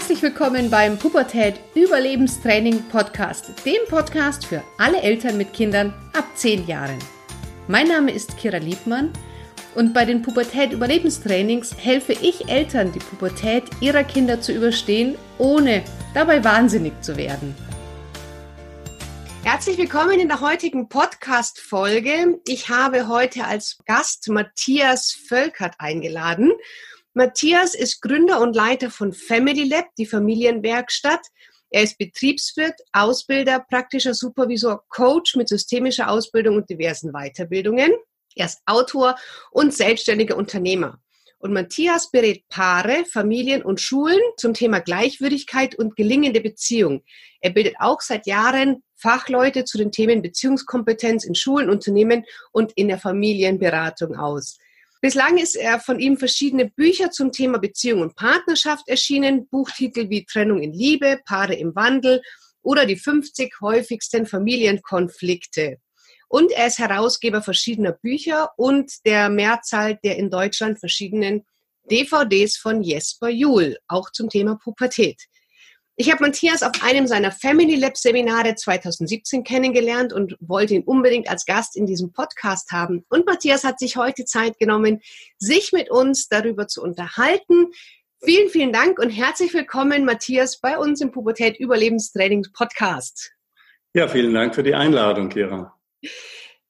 Herzlich willkommen beim Pubertät Überlebenstraining Podcast, dem Podcast für alle Eltern mit Kindern ab 10 Jahren. Mein Name ist Kira Liebmann und bei den Pubertät Überlebenstrainings helfe ich Eltern, die Pubertät ihrer Kinder zu überstehen, ohne dabei wahnsinnig zu werden. Herzlich willkommen in der heutigen Podcast-Folge. Ich habe heute als Gast Matthias Völkert eingeladen. Matthias ist Gründer und Leiter von Family Lab, die Familienwerkstatt. Er ist Betriebswirt, Ausbilder, praktischer Supervisor, Coach mit systemischer Ausbildung und diversen Weiterbildungen. Er ist Autor und selbstständiger Unternehmer. Und Matthias berät Paare, Familien und Schulen zum Thema Gleichwürdigkeit und gelingende Beziehung. Er bildet auch seit Jahren Fachleute zu den Themen Beziehungskompetenz in Schulen, Unternehmen und in der Familienberatung aus. Bislang ist er von ihm verschiedene Bücher zum Thema Beziehung und Partnerschaft erschienen, Buchtitel wie Trennung in Liebe, Paare im Wandel oder die 50 häufigsten Familienkonflikte. Und er ist Herausgeber verschiedener Bücher und der Mehrzahl der in Deutschland verschiedenen DVDs von Jesper Juhl, auch zum Thema Pubertät. Ich habe Matthias auf einem seiner Family Lab Seminare 2017 kennengelernt und wollte ihn unbedingt als Gast in diesem Podcast haben. Und Matthias hat sich heute Zeit genommen, sich mit uns darüber zu unterhalten. Vielen, vielen Dank und herzlich willkommen, Matthias, bei uns im Pubertät Überlebenstraining Podcast. Ja, vielen Dank für die Einladung, Kira.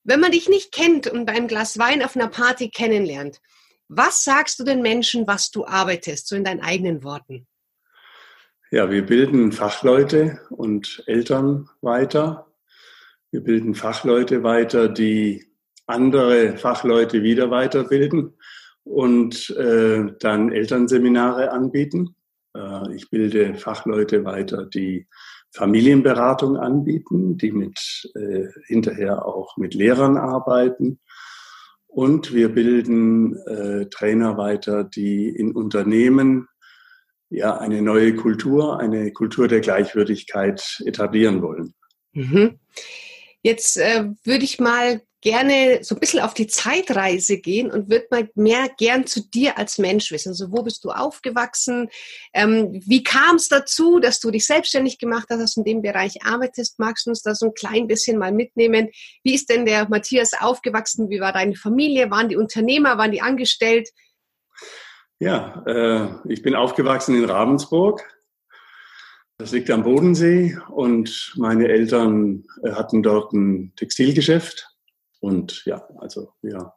Wenn man dich nicht kennt und beim Glas Wein auf einer Party kennenlernt, was sagst du den Menschen, was du arbeitest, so in deinen eigenen Worten? Ja, wir bilden Fachleute und Eltern weiter. Wir bilden Fachleute weiter, die andere Fachleute wieder weiterbilden und äh, dann Elternseminare anbieten. Äh, ich bilde Fachleute weiter, die Familienberatung anbieten, die mit äh, hinterher auch mit Lehrern arbeiten. Und wir bilden äh, Trainer weiter, die in Unternehmen ja, eine neue Kultur, eine Kultur der Gleichwürdigkeit etablieren wollen. Mhm. Jetzt äh, würde ich mal gerne so ein bisschen auf die Zeitreise gehen und würde mal mehr gern zu dir als Mensch wissen. Also wo bist du aufgewachsen? Ähm, wie kam es dazu, dass du dich selbstständig gemacht hast, dass du in dem Bereich arbeitest? Magst du uns da so ein klein bisschen mal mitnehmen? Wie ist denn der Matthias aufgewachsen? Wie war deine Familie? Waren die Unternehmer? Waren die angestellt? Ja, äh, ich bin aufgewachsen in Ravensburg. Das liegt am Bodensee und meine Eltern äh, hatten dort ein Textilgeschäft. Und ja, also wir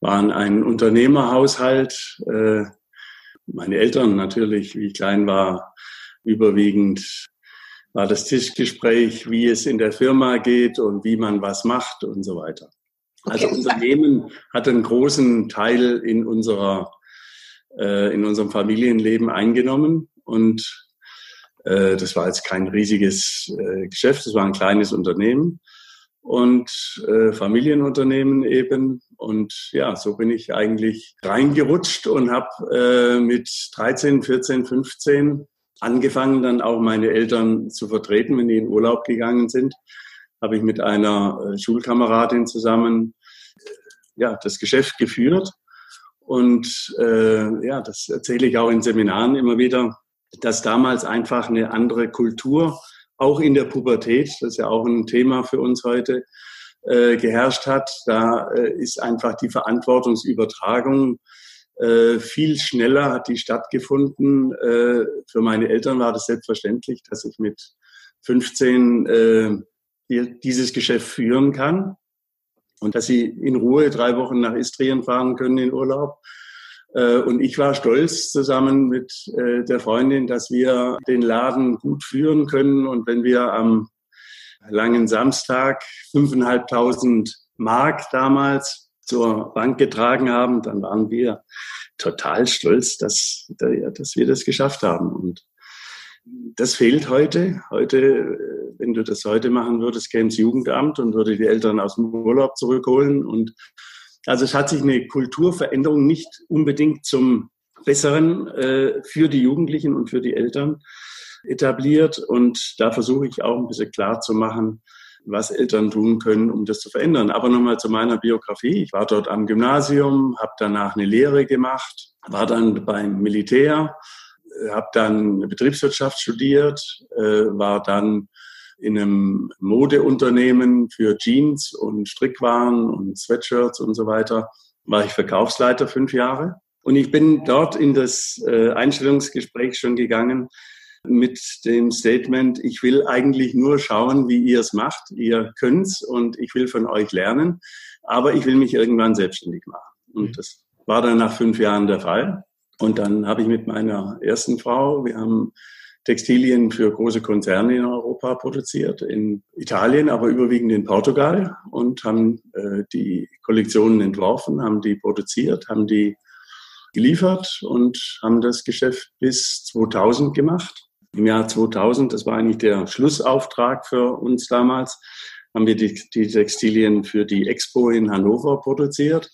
waren ein Unternehmerhaushalt. Äh, meine Eltern natürlich, wie ich klein war, überwiegend war das Tischgespräch, wie es in der Firma geht und wie man was macht und so weiter. Also okay. Unternehmen hat einen großen Teil in unserer äh, in unserem Familienleben eingenommen und äh, das war jetzt kein riesiges äh, Geschäft, es war ein kleines Unternehmen und äh, Familienunternehmen eben. Und ja, so bin ich eigentlich reingerutscht und habe äh, mit 13, 14, 15 angefangen, dann auch meine Eltern zu vertreten, wenn die in Urlaub gegangen sind. Habe ich mit einer äh, Schulkameradin zusammen ja, das Geschäft geführt und äh, ja, das erzähle ich auch in Seminaren immer wieder, dass damals einfach eine andere Kultur, auch in der Pubertät, das ist ja auch ein Thema für uns heute, äh, geherrscht hat. Da äh, ist einfach die Verantwortungsübertragung äh, viel schneller hat die stattgefunden. Äh, für meine Eltern war das selbstverständlich, dass ich mit 15 äh, dieses Geschäft führen kann und dass sie in Ruhe drei Wochen nach Istrien fahren können in Urlaub. Äh, und ich war stolz zusammen mit äh, der Freundin, dass wir den Laden gut führen können. Und wenn wir am langen Samstag fünfeinhalbtausend Mark damals zur Bank getragen haben, dann waren wir total stolz, dass, dass wir das geschafft haben. Und das fehlt heute. Heute wenn du das heute machen würdest, käme das Jugendamt und würde die Eltern aus dem Urlaub zurückholen. Und also es hat sich eine Kulturveränderung nicht unbedingt zum Besseren äh, für die Jugendlichen und für die Eltern etabliert. Und da versuche ich auch ein bisschen klar zu machen, was Eltern tun können, um das zu verändern. Aber nochmal zu meiner Biografie. Ich war dort am Gymnasium, habe danach eine Lehre gemacht, war dann beim Militär, habe dann Betriebswirtschaft studiert, äh, war dann in einem Modeunternehmen für Jeans und Strickwaren und Sweatshirts und so weiter, war ich Verkaufsleiter fünf Jahre. Und ich bin dort in das äh, Einstellungsgespräch schon gegangen mit dem Statement, ich will eigentlich nur schauen, wie ihr es macht. Ihr könnt's und ich will von euch lernen, aber ich will mich irgendwann selbstständig machen. Und mhm. das war dann nach fünf Jahren der Fall. Und dann habe ich mit meiner ersten Frau, wir haben Textilien für große Konzerne in Europa produziert, in Italien, aber überwiegend in Portugal und haben äh, die Kollektionen entworfen, haben die produziert, haben die geliefert und haben das Geschäft bis 2000 gemacht. Im Jahr 2000, das war eigentlich der Schlussauftrag für uns damals, haben wir die, die Textilien für die Expo in Hannover produziert.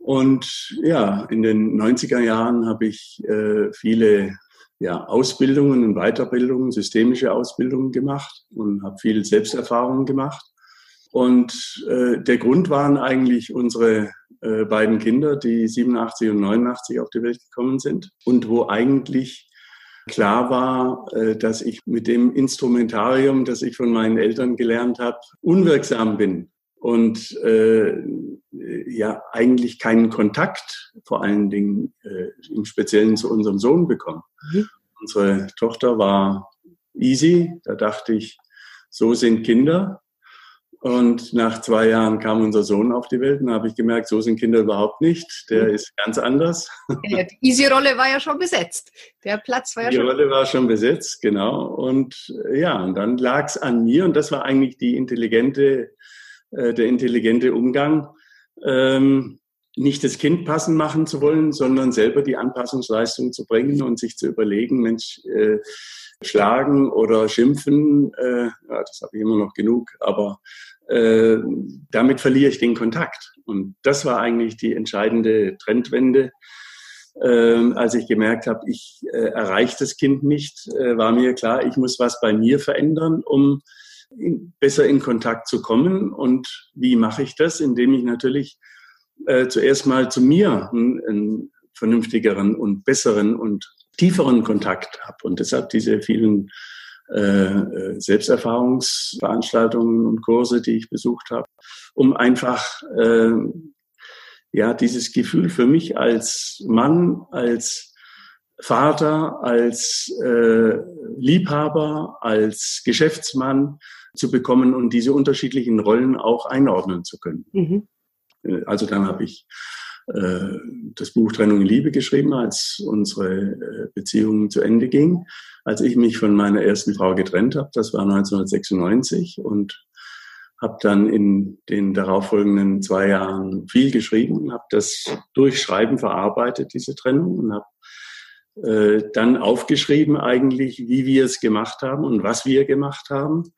Und ja, in den 90er Jahren habe ich äh, viele ja, Ausbildungen und Weiterbildungen, systemische Ausbildungen gemacht und habe viel Selbsterfahrung gemacht. Und äh, der Grund waren eigentlich unsere äh, beiden Kinder, die 87 und 89 auf die Welt gekommen sind und wo eigentlich klar war, äh, dass ich mit dem Instrumentarium, das ich von meinen Eltern gelernt habe, unwirksam bin und äh, ja eigentlich keinen Kontakt, vor allen Dingen äh, im Speziellen zu unserem Sohn bekommen. Mhm. Unsere Tochter war easy, da dachte ich, so sind Kinder. Und nach zwei Jahren kam unser Sohn auf die Welt und da habe ich gemerkt, so sind Kinder überhaupt nicht. Der mhm. ist ganz anders. Ja, die Easy-Rolle war ja schon besetzt. Der Platz war ja die schon. Die Rolle war schon besetzt, genau. Und ja, und dann lag es an mir und das war eigentlich die intelligente, äh, der intelligente Umgang. Ähm, nicht das Kind passen machen zu wollen, sondern selber die Anpassungsleistung zu bringen und sich zu überlegen, Mensch, äh, schlagen oder schimpfen, äh, ja, das habe ich immer noch genug, aber äh, damit verliere ich den Kontakt. Und das war eigentlich die entscheidende Trendwende. Ähm, als ich gemerkt habe, ich äh, erreiche das Kind nicht, äh, war mir klar, ich muss was bei mir verändern, um in, besser in Kontakt zu kommen. Und wie mache ich das? Indem ich natürlich äh, zuerst mal zu mir einen, einen vernünftigeren und besseren und tieferen Kontakt habe. Und deshalb diese vielen äh, äh, Selbsterfahrungsveranstaltungen und Kurse, die ich besucht habe, um einfach äh, ja dieses Gefühl für mich als Mann, als Vater, als äh, Liebhaber, als Geschäftsmann zu bekommen und diese unterschiedlichen Rollen auch einordnen zu können. Mhm. Äh, also dann habe ich äh, das Buch Trennung in Liebe geschrieben, als unsere äh, Beziehung zu Ende ging. Als ich mich von meiner ersten Frau getrennt habe, das war 1996 und habe dann in den darauffolgenden zwei Jahren viel geschrieben, habe das durch Schreiben verarbeitet, diese Trennung, und habe äh, dann aufgeschrieben eigentlich, wie wir es gemacht haben und was wir gemacht haben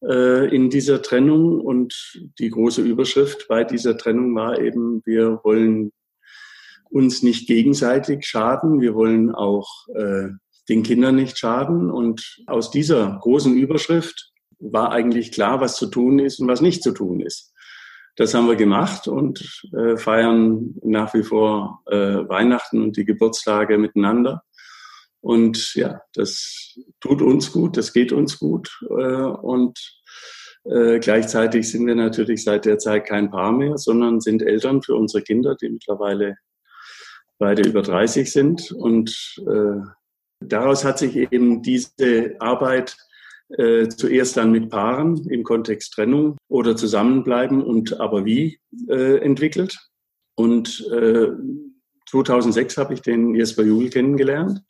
in dieser Trennung. Und die große Überschrift bei dieser Trennung war eben, wir wollen uns nicht gegenseitig schaden, wir wollen auch äh, den Kindern nicht schaden. Und aus dieser großen Überschrift war eigentlich klar, was zu tun ist und was nicht zu tun ist. Das haben wir gemacht und äh, feiern nach wie vor äh, Weihnachten und die Geburtstage miteinander. Und ja, das tut uns gut, das geht uns gut. Äh, und äh, gleichzeitig sind wir natürlich seit der Zeit kein Paar mehr, sondern sind Eltern für unsere Kinder, die mittlerweile beide über 30 sind. Und äh, daraus hat sich eben diese Arbeit äh, zuerst dann mit Paaren im Kontext Trennung oder Zusammenbleiben und aber wie äh, entwickelt. Und äh, 2006 habe ich den Jesper Juhl kennengelernt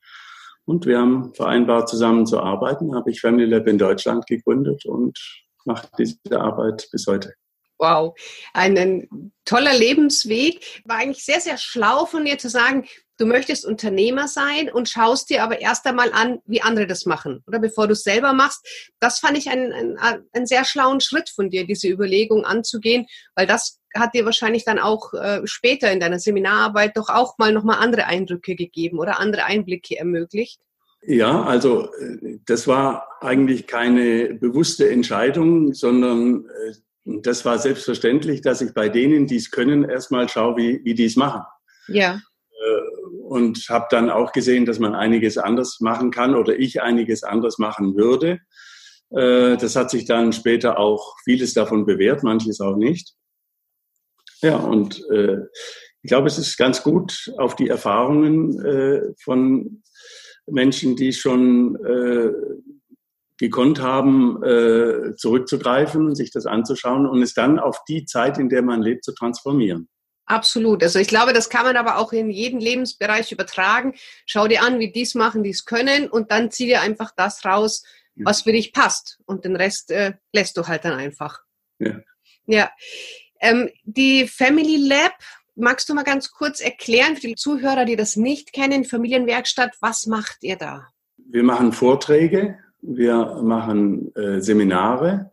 und wir haben vereinbart, zusammen zu arbeiten. Habe ich Family Lab in Deutschland gegründet und mache diese Arbeit bis heute. Wow, ein toller Lebensweg. War eigentlich sehr, sehr schlau von dir zu sagen, du möchtest Unternehmer sein und schaust dir aber erst einmal an, wie andere das machen. Oder bevor du es selber machst. Das fand ich einen, einen, einen sehr schlauen Schritt von dir, diese Überlegung anzugehen, weil das hat dir wahrscheinlich dann auch äh, später in deiner Seminararbeit doch auch mal nochmal andere Eindrücke gegeben oder andere Einblicke ermöglicht. Ja, also äh, das war eigentlich keine bewusste Entscheidung, sondern äh, das war selbstverständlich, dass ich bei denen, die es können, erstmal schaue, wie, wie die es machen. Ja. Und habe dann auch gesehen, dass man einiges anders machen kann oder ich einiges anders machen würde. Äh, das hat sich dann später auch vieles davon bewährt, manches auch nicht. Ja, und äh, ich glaube, es ist ganz gut, auf die Erfahrungen äh, von Menschen, die schon gekonnt haben, zurückzugreifen sich das anzuschauen und es dann auf die Zeit, in der man lebt, zu transformieren. Absolut. Also ich glaube, das kann man aber auch in jeden Lebensbereich übertragen. Schau dir an, wie die es machen, die es können und dann zieh dir einfach das raus, was für dich passt. Und den Rest äh, lässt du halt dann einfach. Ja. Ja. Ähm, die Family Lab, magst du mal ganz kurz erklären für die Zuhörer, die das nicht kennen, Familienwerkstatt, was macht ihr da? Wir machen Vorträge, wir machen äh, Seminare,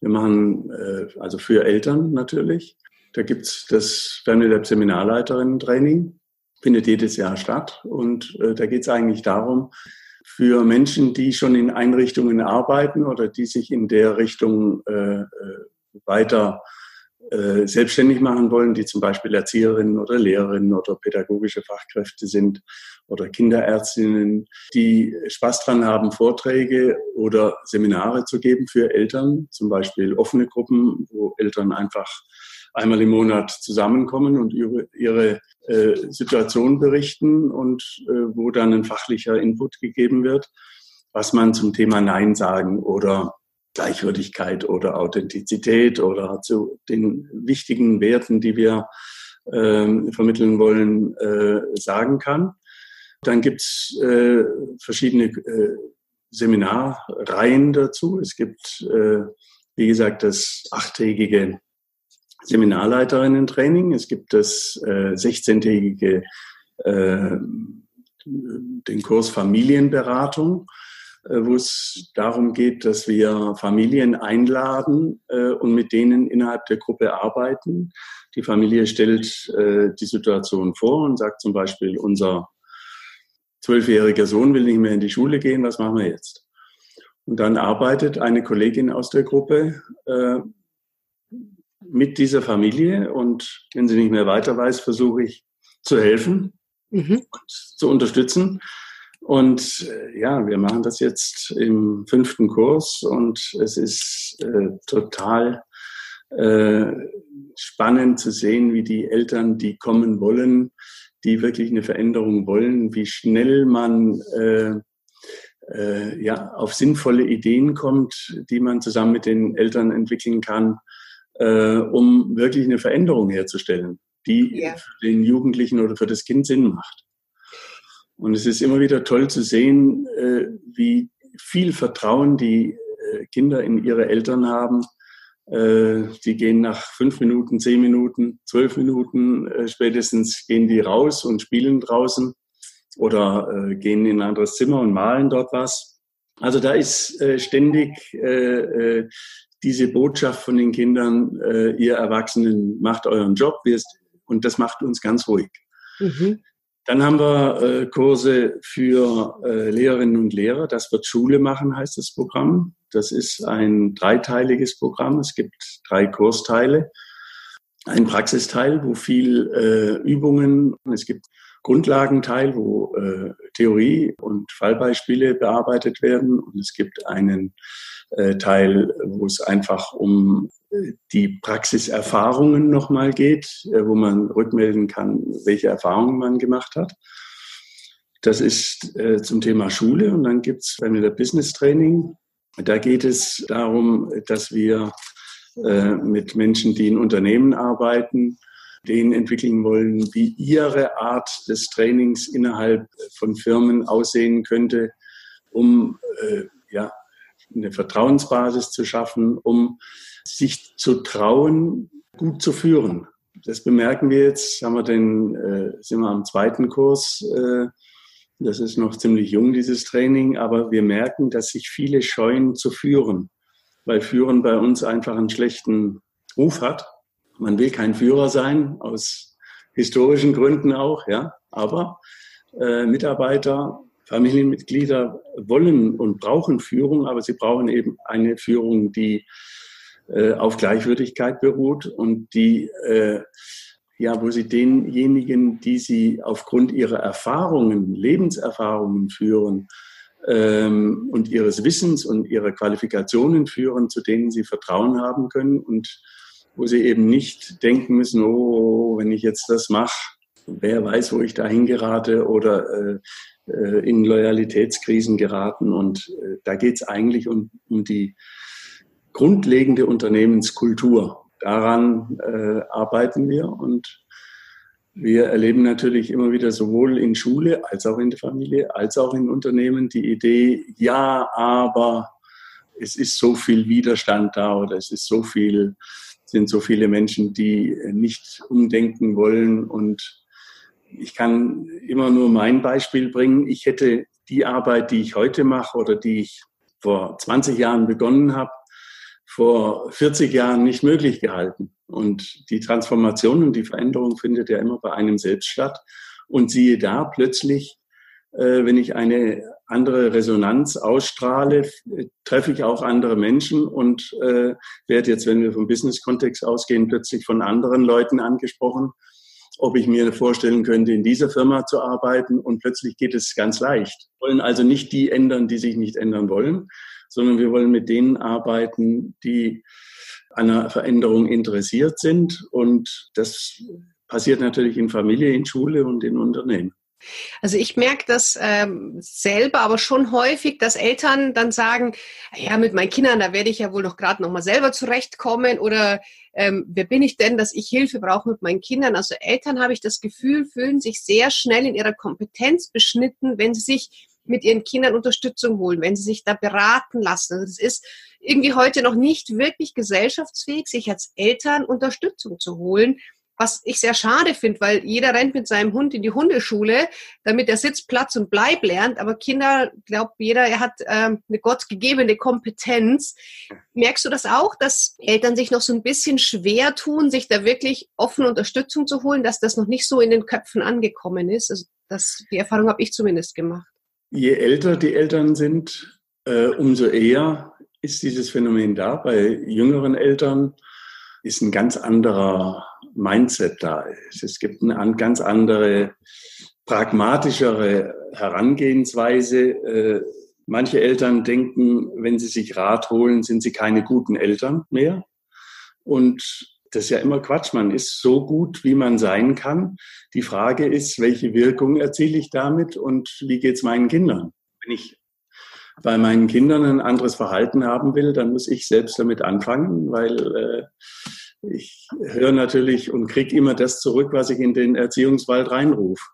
wir machen äh, also für Eltern natürlich. Da gibt's das Family Lab Seminarleiterinnen-Training, findet jedes Jahr statt. Und äh, da geht's eigentlich darum, für Menschen, die schon in Einrichtungen arbeiten oder die sich in der Richtung äh, äh weiter äh, selbstständig machen wollen, die zum Beispiel Erzieherinnen oder Lehrerinnen oder pädagogische Fachkräfte sind oder Kinderärztinnen, die Spaß dran haben, Vorträge oder Seminare zu geben für Eltern, zum Beispiel offene Gruppen, wo Eltern einfach einmal im Monat zusammenkommen und ihre, ihre äh, Situation berichten und äh, wo dann ein fachlicher Input gegeben wird, was man zum Thema Nein sagen oder Gleichwürdigkeit oder Authentizität oder zu den wichtigen Werten, die wir äh, vermitteln wollen, äh, sagen kann. Dann gibt's äh, verschiedene äh, Seminarreihen dazu. Es gibt, äh, wie gesagt, das achttägige Seminarleiterinnen-Training. Es gibt das äh, 16-tägige äh, den Kurs Familienberatung äh, wo es darum geht, dass wir Familien einladen äh, und mit denen innerhalb der Gruppe arbeiten. Die Familie stellt äh, die Situation vor und sagt zum Beispiel, unser zwölfjähriger Sohn will nicht mehr in die Schule gehen, was machen wir jetzt? Und dann arbeitet eine Kollegin aus der Gruppe mit dieser Familie und wenn sie nicht mehr weiter weiß, versuche ich zu helfen mhm. und zu unterstützen. Und äh, ja, wir machen das jetzt im fünften Kurs und es ist äh, total äh, spannend zu sehen, wie die Eltern, die kommen wollen, die wirklich eine Veränderung wollen, wie schnell man äh, äh, ja, auf sinnvolle Ideen kommt, die man zusammen mit den Eltern entwickeln kann, äh, um wirklich eine Veränderung herzustellen, die ja. für den Jugendlichen oder für das Kind Sinn macht. Und es ist immer wieder toll zu sehen, äh, wie viel Vertrauen die äh, Kinder in ihre Eltern haben. Äh, die gehen nach fünf Minuten, zehn Minuten, zwölf Minuten spätestens gehen die raus und spielen draußen oder gehen in ein anderes Zimmer und malen dort was. Also da ist ständig diese Botschaft von den Kindern, ihr Erwachsenen macht euren Job und das macht uns ganz ruhig. Mhm. Dann haben wir äh, Kurse für äh, Lehrerinnen und Lehrer. Das wird Schule machen, heißt das Programm. Das ist ein dreiteiliges Programm. Es gibt drei Kursteile. Ein Praxisteil, wo viel äh, Übungen, es gibt Grundlagenteil, wo äh, Theorie und Fallbeispiele bearbeitet werden. Und es gibt einen äh, Teil, wo es einfach um die Praxiserfahrungen nochmal geht, äh, wo man rückmelden kann, welche Erfahrungen man gemacht hat. Das ist äh, zum Thema Schule und dann gibt es Family Business Training. Da geht es darum, dass wir äh, mit Menschen, die in Unternehmen arbeiten, denen entwickeln wollen, wie ihre Art des Trainings innerhalb von Firmen aussehen könnte, um äh, ja, eine Vertrauensbasis zu schaffen, um sich zu trauen, gut zu führen. Das bemerken wir jetzt, haben wir den, äh, sind wir am zweiten Kurs. Äh, das ist noch ziemlich jung, dieses Training, aber wir merken, dass sich viele scheuen zu führen, weil Führen bei uns einfach einen schlechten Ruf hat. Man will kein Führer sein, aus historischen Gründen auch, ja. Aber äh, Mitarbeiter, Familienmitglieder wollen und brauchen Führung, aber sie brauchen eben eine Führung, die äh, auf Gleichwürdigkeit beruht und die äh, ja, wo sie denjenigen, die sie aufgrund ihrer Erfahrungen, Lebenserfahrungen führen ähm, und ihres Wissens und ihrer Qualifikationen führen, zu denen sie Vertrauen haben können und wo sie eben nicht denken müssen, oh, wenn ich jetzt das mache, wer weiß, wo ich dahin gerate oder äh, äh, in Loyalitätskrisen geraten. Und äh, da geht es eigentlich um, um die grundlegende Unternehmenskultur. Daran äh, arbeiten wir und wir erleben natürlich immer wieder sowohl in Schule als auch in der Familie, als auch in Unternehmen die Idee, ja, aber es ist so viel Widerstand da oder es ist so viel, sind so viele Menschen, die nicht umdenken wollen und ich kann immer nur mein Beispiel bringen. Ich hätte die Arbeit, die ich heute mache oder die ich vor 20 Jahren begonnen habe, vor 40 Jahren nicht möglich gehalten. Und die Transformation und die Veränderung findet ja immer bei einem selbst statt. Und siehe da, plötzlich, äh, wenn ich eine andere Resonanz ausstrahle, treffe ich auch andere Menschen und äh, werde jetzt, wenn wir vom Business-Kontext ausgehen, plötzlich von anderen Leuten angesprochen ob ich mir vorstellen könnte, in dieser Firma zu arbeiten und plötzlich geht es ganz leicht. Wir wollen also nicht die ändern, die sich nicht ändern wollen, sondern wir wollen mit denen arbeiten, die an einer Veränderung interessiert sind und das passiert natürlich in Familie, in Schule und in Unternehmen. Also ich merke das ähm, selber, aber schon häufig, dass Eltern dann sagen, ja, mit meinen Kindern, da werde ich ja wohl noch gerade noch mal selber zurechtkommen oder ähm, wer bin ich denn, dass ich Hilfe brauche mit meinen Kindern? Also Eltern, habe ich das Gefühl, fühlen sich sehr schnell in ihrer Kompetenz beschnitten, wenn sie sich mit ihren Kindern Unterstützung holen, wenn sie sich da beraten lassen. Also ist irgendwie heute noch nicht wirklich gesellschaftsfähig, sich als Eltern Unterstützung zu holen was ich sehr schade finde, weil jeder rennt mit seinem Hund in die Hundeschule, damit er Sitz, Platz und Bleib lernt. Aber Kinder, glaubt jeder, er hat ähm, eine gottgegebene Kompetenz. Merkst du das auch, dass Eltern sich noch so ein bisschen schwer tun, sich da wirklich offene Unterstützung zu holen, dass das noch nicht so in den Köpfen angekommen ist? Also das, die Erfahrung habe ich zumindest gemacht. Je älter die Eltern sind, äh, umso eher ist dieses Phänomen da. Bei jüngeren Eltern ist ein ganz anderer Mindset da ist. Es gibt eine ganz andere, pragmatischere Herangehensweise. Äh, manche Eltern denken, wenn sie sich Rat holen, sind sie keine guten Eltern mehr. Und das ist ja immer Quatsch. Man ist so gut, wie man sein kann. Die Frage ist, welche Wirkung erziele ich damit und wie geht es meinen Kindern? Wenn ich bei meinen Kindern ein anderes Verhalten haben will, dann muss ich selbst damit anfangen, weil äh, ich höre natürlich und kriege immer das zurück, was ich in den Erziehungswald reinrufe.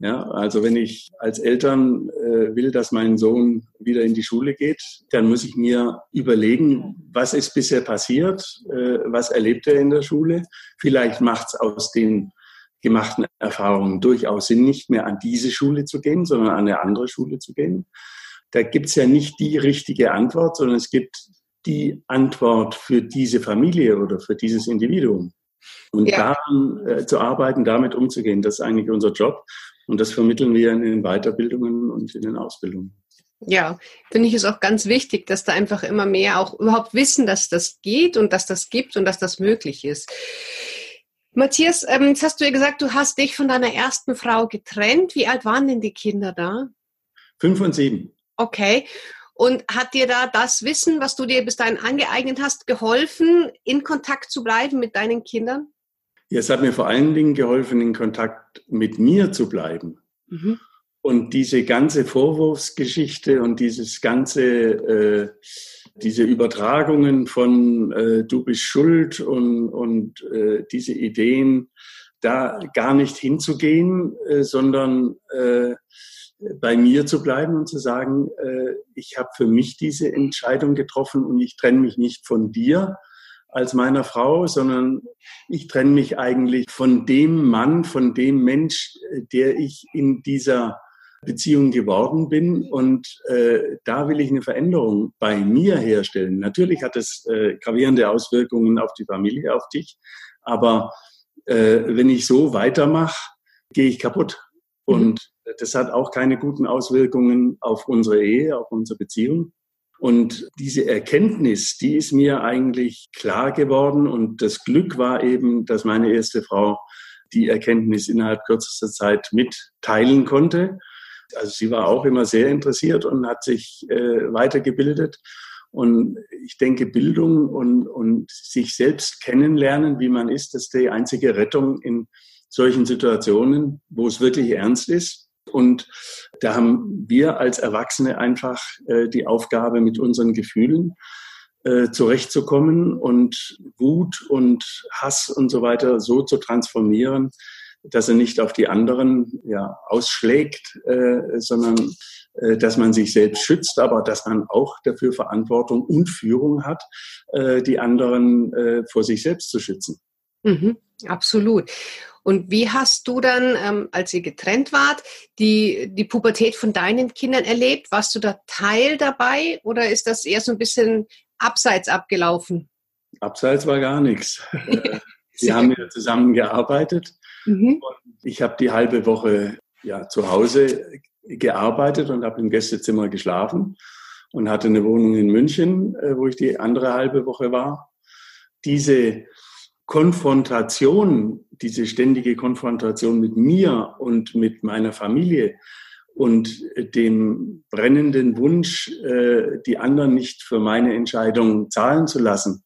Ja, also wenn ich als Eltern äh, will, dass mein Sohn wieder in die Schule geht, dann muss ich mir überlegen, was ist bisher passiert, äh, was erlebt er in der Schule. Vielleicht macht es aus den gemachten Erfahrungen durchaus Sinn, nicht mehr an diese Schule zu gehen, sondern an eine andere Schule zu gehen. Da gibt es ja nicht die richtige Antwort, sondern es gibt die Antwort für diese Familie oder für dieses Individuum. Und ja. daran äh, zu arbeiten, damit umzugehen, das ist eigentlich unser Job. Und das vermitteln wir in den Weiterbildungen und in den Ausbildungen. Ja, finde ich es auch ganz wichtig, dass da einfach immer mehr auch überhaupt wissen, dass das geht und dass das gibt und dass das möglich ist. Matthias, ähm, jetzt hast du ja gesagt, du hast dich von deiner ersten Frau getrennt. Wie alt waren denn die Kinder da? Fünf und sieben. Okay. Und hat dir da das Wissen, was du dir bis dahin angeeignet hast, geholfen, in Kontakt zu bleiben mit deinen Kindern? Ja, es hat mir vor allen Dingen geholfen, in Kontakt mit mir zu bleiben. Mhm. Und diese ganze Vorwurfsgeschichte und dieses ganze, äh, diese Übertragungen von äh, du bist schuld und, und äh, diese Ideen, da gar nicht hinzugehen, äh, sondern äh, bei mir zu bleiben und zu sagen, äh, ich habe für mich diese Entscheidung getroffen und ich trenne mich nicht von dir als meiner Frau, sondern ich trenne mich eigentlich von dem Mann, von dem Mensch, der ich in dieser Beziehung geworden bin. Und äh, da will ich eine Veränderung bei mir herstellen. Natürlich hat es äh, gravierende Auswirkungen auf die Familie, auf dich. Aber äh, wenn ich so weitermache, gehe ich kaputt. Mhm. Und das hat auch keine guten Auswirkungen auf unsere Ehe, auf unsere Beziehung. Und diese Erkenntnis, die ist mir eigentlich klar geworden. Und das Glück war eben, dass meine erste Frau die Erkenntnis innerhalb kürzester Zeit mitteilen konnte. Also sie war auch immer sehr interessiert und hat sich äh, weitergebildet. Und ich denke, Bildung und, und sich selbst kennenlernen, wie man ist, das ist die einzige Rettung in solchen Situationen, wo es wirklich ernst ist. Und da haben wir als Erwachsene einfach äh, die Aufgabe, mit unseren Gefühlen äh, zurechtzukommen und Wut und Hass und so weiter so zu transformieren, dass er nicht auf die anderen ja, ausschlägt, äh, sondern äh, dass man sich selbst schützt, aber dass man auch dafür Verantwortung und Führung hat, äh, die anderen äh, vor sich selbst zu schützen. Mhm, absolut. Und wie hast du dann, ähm, als ihr getrennt wart, die, die Pubertät von deinen Kindern erlebt? Warst du da Teil dabei oder ist das eher so ein bisschen abseits abgelaufen? Abseits war gar nichts. Wir haben ja zusammen gearbeitet. Mhm. ich habe die halbe Woche ja, zu Hause gearbeitet und habe im Gästezimmer geschlafen und hatte eine Wohnung in München, äh, wo ich die andere halbe Woche war. Diese Konfrontation, diese ständige Konfrontation mit mir und mit meiner Familie und dem brennenden Wunsch, äh, die anderen nicht für meine Entscheidung zahlen zu lassen,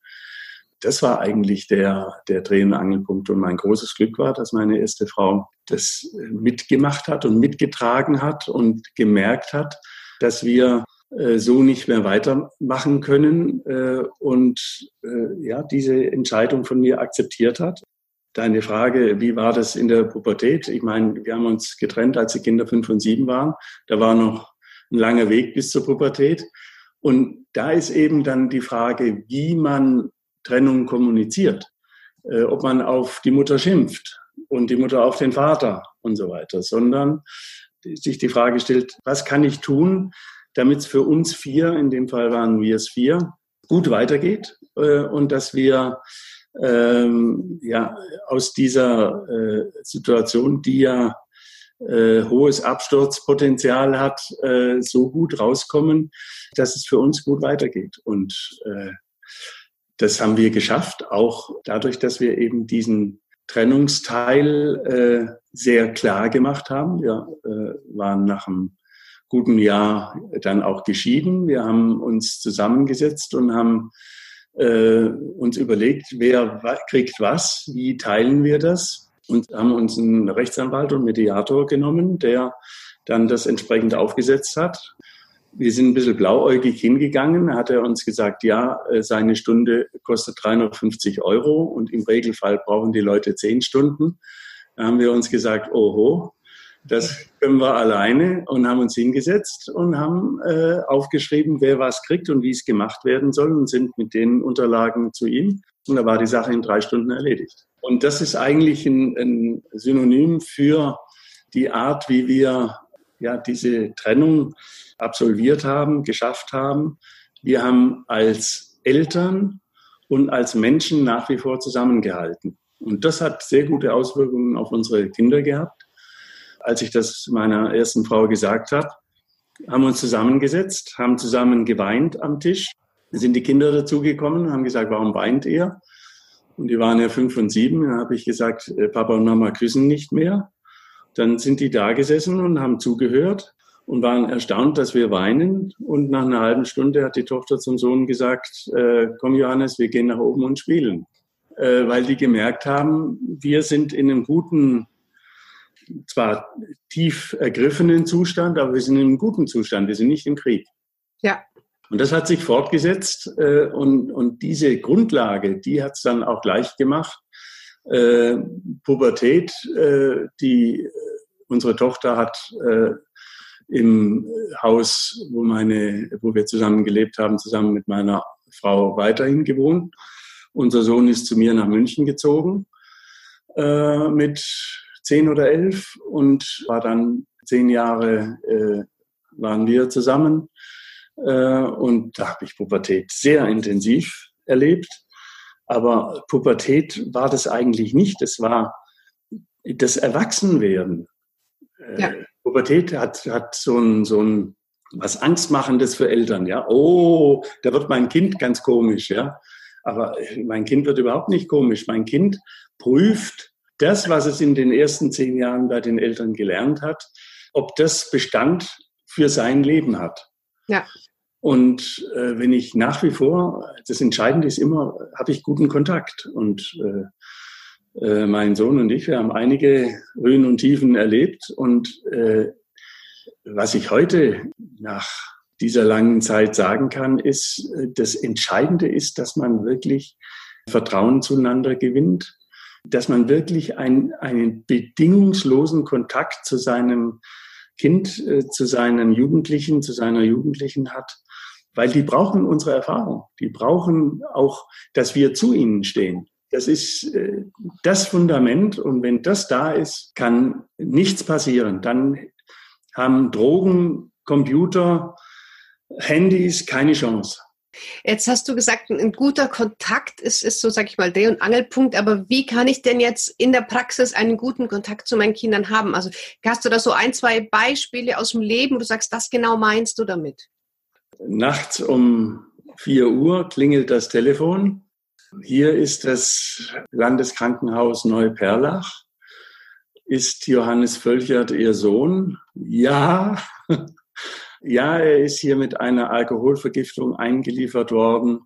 das war eigentlich der, der Dreh- und Angelpunkt. Und mein großes Glück war, dass meine erste Frau das mitgemacht hat und mitgetragen hat und gemerkt hat, dass wir äh, so nicht mehr weitermachen können äh, und äh, ja, diese Entscheidung von mir akzeptiert hat. Deine Frage, wie war das in der Pubertät? Ich meine, wir haben uns getrennt, als die Kinder fünf und sieben waren. Da war noch ein langer Weg bis zur Pubertät. Und da ist eben dann die Frage, wie man Trennung kommuniziert. Ob man auf die Mutter schimpft und die Mutter auf den Vater und so weiter, sondern sich die Frage stellt, was kann ich tun, damit es für uns vier, in dem Fall waren wir es vier, gut weitergeht äh, und dass wir ähm, ja, aus dieser äh, Situation, die ja äh, hohes Absturzpotenzial hat, äh, so gut rauskommen, dass es für uns gut weitergeht. Und äh, das haben wir geschafft, auch dadurch, dass wir eben diesen Trennungsteil äh, sehr klar gemacht haben. Wir äh, waren nach dem guten Jahr dann auch geschieden. Wir haben uns zusammengesetzt und haben äh, uns überlegt, wer kriegt was, wie teilen wir das und haben uns einen Rechtsanwalt und Mediator genommen, der dann das entsprechend aufgesetzt hat. Wir sind ein bisschen blauäugig hingegangen, hat er uns gesagt, ja, äh, seine Stunde kostet 350 Euro und im Regelfall brauchen die Leute zehn Stunden. Da haben wir uns gesagt, oho, das können wir alleine und haben uns hingesetzt und haben äh, aufgeschrieben, wer was kriegt und wie es gemacht werden soll und sind mit den Unterlagen zu ihm. Und da war die Sache in drei Stunden erledigt. Und das ist eigentlich ein, ein Synonym für die Art, wie wir ja, diese Trennung absolviert haben, geschafft haben. Wir haben als Eltern und als Menschen nach wie vor zusammengehalten. Und das hat sehr gute Auswirkungen auf unsere Kinder gehabt als ich das meiner ersten Frau gesagt habe, haben wir uns zusammengesetzt, haben zusammen geweint am Tisch. Da sind die Kinder dazugekommen, haben gesagt, warum weint ihr? Und die waren ja fünf und sieben. Dann habe ich gesagt, äh, Papa und Mama küssen nicht mehr. Dann sind die da gesessen und haben zugehört und waren erstaunt, dass wir weinen. Und nach einer halben Stunde hat die Tochter zum Sohn gesagt, äh, komm Johannes, wir gehen nach oben und spielen. Äh, weil die gemerkt haben, wir sind in einem guten zwar tief ergriffenen Zustand, aber wir sind in einem guten Zustand. Wir sind nicht im Krieg. Ja. Und das hat sich fortgesetzt äh, und, und diese Grundlage, die hat es dann auch leicht gemacht. Äh, Pubertät, äh, die unsere Tochter hat äh, im Haus, wo meine, wo wir zusammen gelebt haben, zusammen mit meiner Frau weiterhin gewohnt. Unser Sohn ist zu mir nach München gezogen äh, mit zehn oder elf und war dann zehn Jahre, äh, waren wir zusammen. Äh, und da habe ich Pubertät sehr intensiv erlebt. Aber Pubertät war das eigentlich nicht. Es war das Erwachsenwerden. Äh, ja. Pubertät hat, hat so ein, so ein was Angstmachendes für Eltern, ja. Oh, da wird mein Kind ganz komisch, ja. Aber mein Kind wird überhaupt nicht komisch. Mein Kind prüft das, was es in den ersten zehn Jahren bei den Eltern gelernt hat, ob das Bestand für sein Leben hat. Ja. Und äh, wenn ich nach wie vor, das Entscheidende ist immer, habe ich guten Kontakt. Und äh, äh, mein Sohn und ich, wir haben einige Höhen und Tiefen erlebt. Und äh, was ich heute nach dieser langen Zeit sagen kann, ist, äh, das Entscheidende ist, dass man wirklich Vertrauen zueinander gewinnt, dass man wirklich ein, einen bedingungslosen Kontakt zu seinem Kind, äh, zu seinen Jugendlichen, zu seiner Jugendlichen hat, weil die brauchen unsere Erfahrung. Die brauchen auch, dass wir zu ihnen stehen. Das ist äh, das Fundament und wenn das da ist, kann nichts passieren. Dann haben Drogen, Computer, Handys keine Chance. Jetzt hast du gesagt, ein guter Kontakt ist, ist so, sag ich mal, Dreh- und Angelpunkt. Aber wie kann ich denn jetzt in der Praxis einen guten Kontakt zu meinen Kindern haben? Also hast du da so ein, zwei Beispiele aus dem Leben, wo du sagst, das genau meinst du damit? Nachts um 4 Uhr klingelt das Telefon. Hier ist das Landeskrankenhaus Neuperlach. Ist Johannes Völchert Ihr Sohn? Ja. Ja, er ist hier mit einer Alkoholvergiftung eingeliefert worden.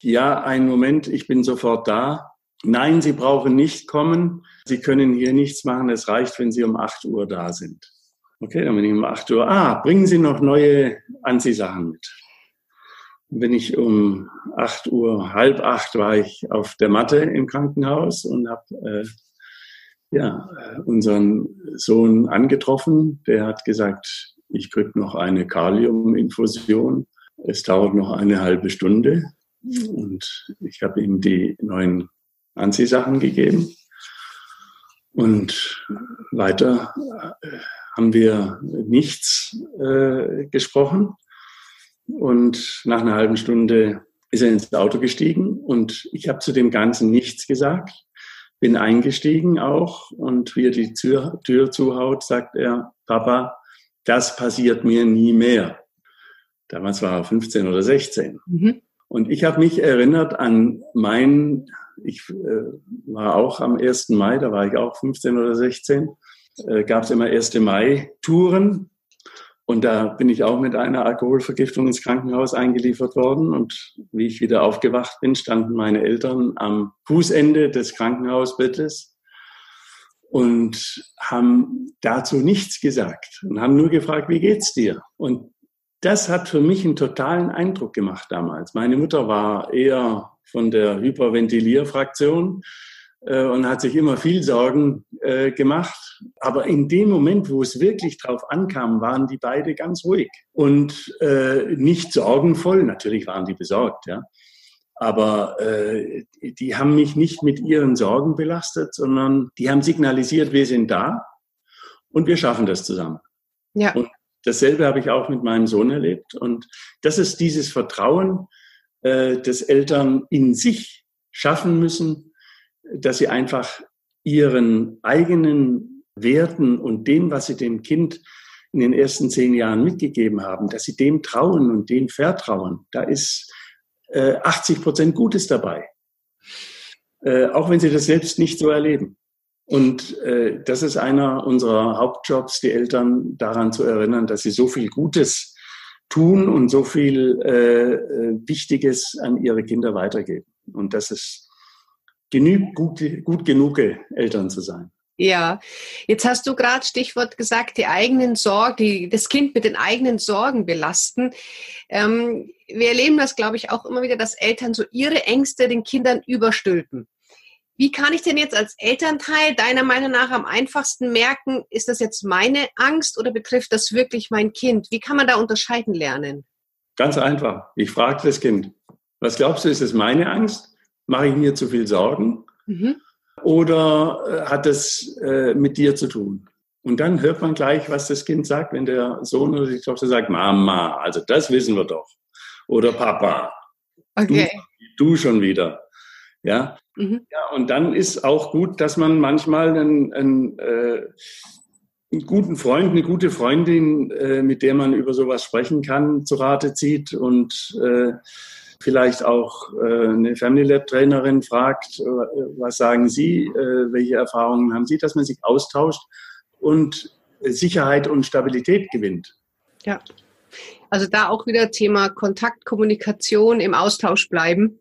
Ja, einen Moment, ich bin sofort da. Nein, Sie brauchen nicht kommen. Sie können hier nichts machen. Es reicht, wenn Sie um 8 Uhr da sind. Okay, dann bin ich um 8 Uhr. Ah, bringen Sie noch neue Anziehsachen mit. Dann bin ich um 8 Uhr, halb acht war ich auf der Matte im Krankenhaus und habe äh, ja, unseren Sohn angetroffen. Der hat gesagt, ich kriege noch eine Kaliuminfusion. Es dauert noch eine halbe Stunde und ich habe ihm die neuen Anziehsachen gegeben. Und weiter äh, haben wir nichts äh, gesprochen. Und nach einer halben Stunde ist er ins Auto gestiegen und ich habe zu dem Ganzen nichts gesagt. Bin eingestiegen auch und wie er die Tür, Tür zuhaut, sagt er, Papa, das passiert mir nie mehr. Damals war er 15 oder 16. Mhm. Und ich habe mich erinnert an mein, ich äh, war auch am 1. Mai, da war ich auch 15 oder 16, äh, gab es immer 1. Mai-Touren. Und da bin ich auch mit einer Alkoholvergiftung ins Krankenhaus eingeliefert worden. Und wie ich wieder aufgewacht bin, standen meine Eltern am Fußende des Krankenhausbettes und haben dazu nichts gesagt und haben nur gefragt, wie geht's dir? Und das hat für mich einen totalen Eindruck gemacht damals. Meine Mutter war eher von der Hyperventilierfraktion äh, und hat sich immer viel Sorgen äh, gemacht. Aber in dem Moment, wo es wirklich drauf ankam, waren die beide ganz ruhig und äh, nicht sorgenvoll. Natürlich waren die besorgt, ja. Aber äh, die haben mich nicht mit ihren Sorgen belastet, sondern die haben signalisiert, wir sind da und wir schaffen das zusammen. Ja. Und dasselbe habe ich auch mit meinem Sohn erlebt. Und das ist dieses Vertrauen, äh, das Eltern in sich schaffen müssen, dass sie einfach ihren eigenen Werten und dem, was sie dem Kind in den ersten zehn Jahren mitgegeben haben, dass sie dem trauen und dem vertrauen. Da ist 80 äh, Prozent Gutes dabei. Äh, auch wenn sie das selbst nicht so erleben. Und äh, das ist einer unserer Hauptjobs, die Eltern daran zu erinnern, dass sie so viel Gutes tun und so viel Wichtiges an ihre Kinder weitergeben. Und das ist genügt, gut, gut genug, Eltern zu sein. Ja, jetzt hast du gerade Stichwort gesagt, die eigenen Sorgen, die, das Kind mit den eigenen Sorgen belasten. Ähm, wir erleben das, glaube ich, auch immer wieder, dass Eltern so ihre Ängste den Kindern überstülpen. Wie kann ich denn jetzt als Elternteil deiner Meinung nach am einfachsten merken, ist das jetzt meine Angst oder betrifft das wirklich mein Kind? Wie kann man da unterscheiden lernen? Ganz einfach. Ich frage das Kind, was glaubst du, ist es meine Angst? Mache ich mir zu viel Sorgen? Mhm oder äh, hat es äh, mit dir zu tun? Und dann hört man gleich, was das Kind sagt, wenn der Sohn oder die Tochter sagt, Mama, also das wissen wir doch. Oder Papa, okay. du, du schon wieder. Ja? Mhm. ja, und dann ist auch gut, dass man manchmal einen, einen, äh, einen guten Freund, eine gute Freundin, äh, mit der man über sowas sprechen kann, zu Rate zieht und äh, vielleicht auch äh, eine Family Lab Trainerin fragt, äh, was sagen Sie, äh, welche Erfahrungen haben Sie, dass man sich austauscht und Sicherheit und Stabilität gewinnt. Ja, also da auch wieder Thema Kontakt, Kommunikation, im Austausch bleiben.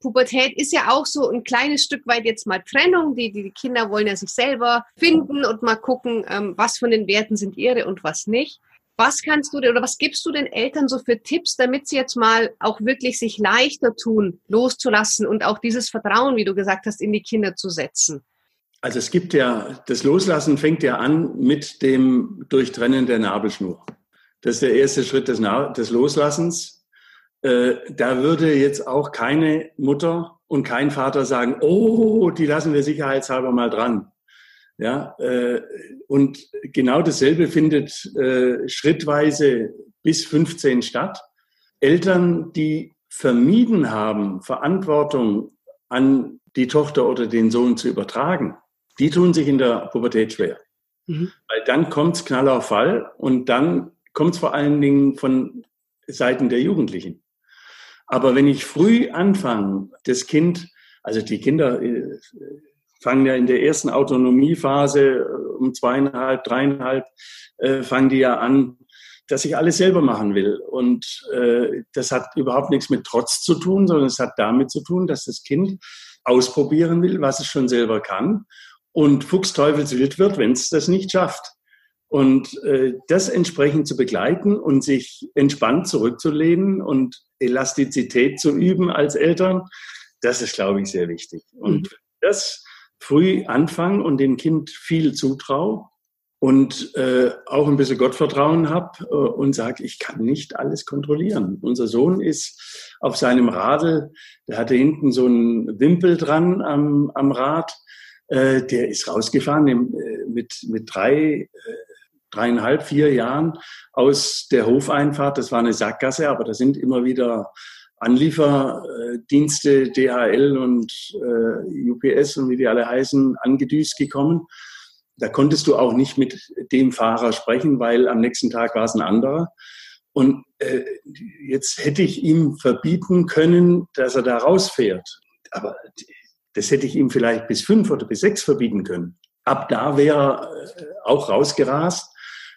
Pubertät ist ja auch so ein kleines Stück weit jetzt mal Trennung. Die, die, Kinder wollen ja sich selber finden und mal gucken, ähm, was von den Werten sind ihre und was nicht. Was kannst du oder was gibst du den Eltern so für Tipps, damit sie jetzt mal auch wirklich sich leichter tun, loszulassen und auch dieses Vertrauen, wie du gesagt hast, in die Kinder zu setzen? Also es gibt ja, das Loslassen fängt ja an mit dem Durchtrennen der Nabelschnur. Das ist der erste Schritt des, des Loslassens. Äh, da würde jetzt auch keine Mutter und kein Vater sagen, oh, die lassen wir sicherheitshalber mal dran. Ja, äh, und genau dasselbe findet äh, schrittweise bis 15 statt. Eltern, die vermieden haben, Verantwortung an die Tochter oder den Sohn zu übertragen, die tun sich in der Pubertät schwer. Mhm. Weil dann kommt's Knall auf Fall und dann kommt's vor allen Dingen von Seiten der Jugendlichen. Aber wenn ich früh anfange, das Kind, also die Kinder äh, fangen ja in der ersten Autonomiephase äh, um zweieinhalb, dreieinhalb, äh, fangen die ja an, dass ich alles selber machen will. Und äh, das hat überhaupt nichts mit Trotz zu tun, sondern es hat damit zu tun, dass das Kind ausprobieren will, was es schon selber kann und fuchsteufelswild wird, wenn es das nicht schafft. Und äh, das entsprechend zu begleiten und sich entspannt zurückzulehnen und Elastizität zu üben als Eltern, das ist, glaube ich, sehr wichtig. Und mhm. das früh anfangen und dem Kind viel zutraue und äh, auch ein bisschen Gottvertrauen habe äh, und sage, ich kann nicht alles kontrollieren. Unser Sohn ist auf seinem Radl, der hatte hinten so einen Wimpel dran am, am Rad, äh, der ist rausgefahren im, äh, mit, mit drei, äh, dreieinhalb, vier Jahren aus der Hofeinfahrt. Das war eine Sackgasse, aber da sind immer wieder Anlieferdienste, DHL und äh, UPS und wie die alle heißen, angedüst gekommen. Da konntest du auch nicht mit dem Fahrer sprechen, weil am nächsten Tag war es ein anderer. Und äh, jetzt hätte ich ihm verbieten können, dass er da rausfährt. Aber das hätte ich ihm vielleicht bis fünf oder bis sechs verbieten können. Ab da wäre er äh, auch rausgerast.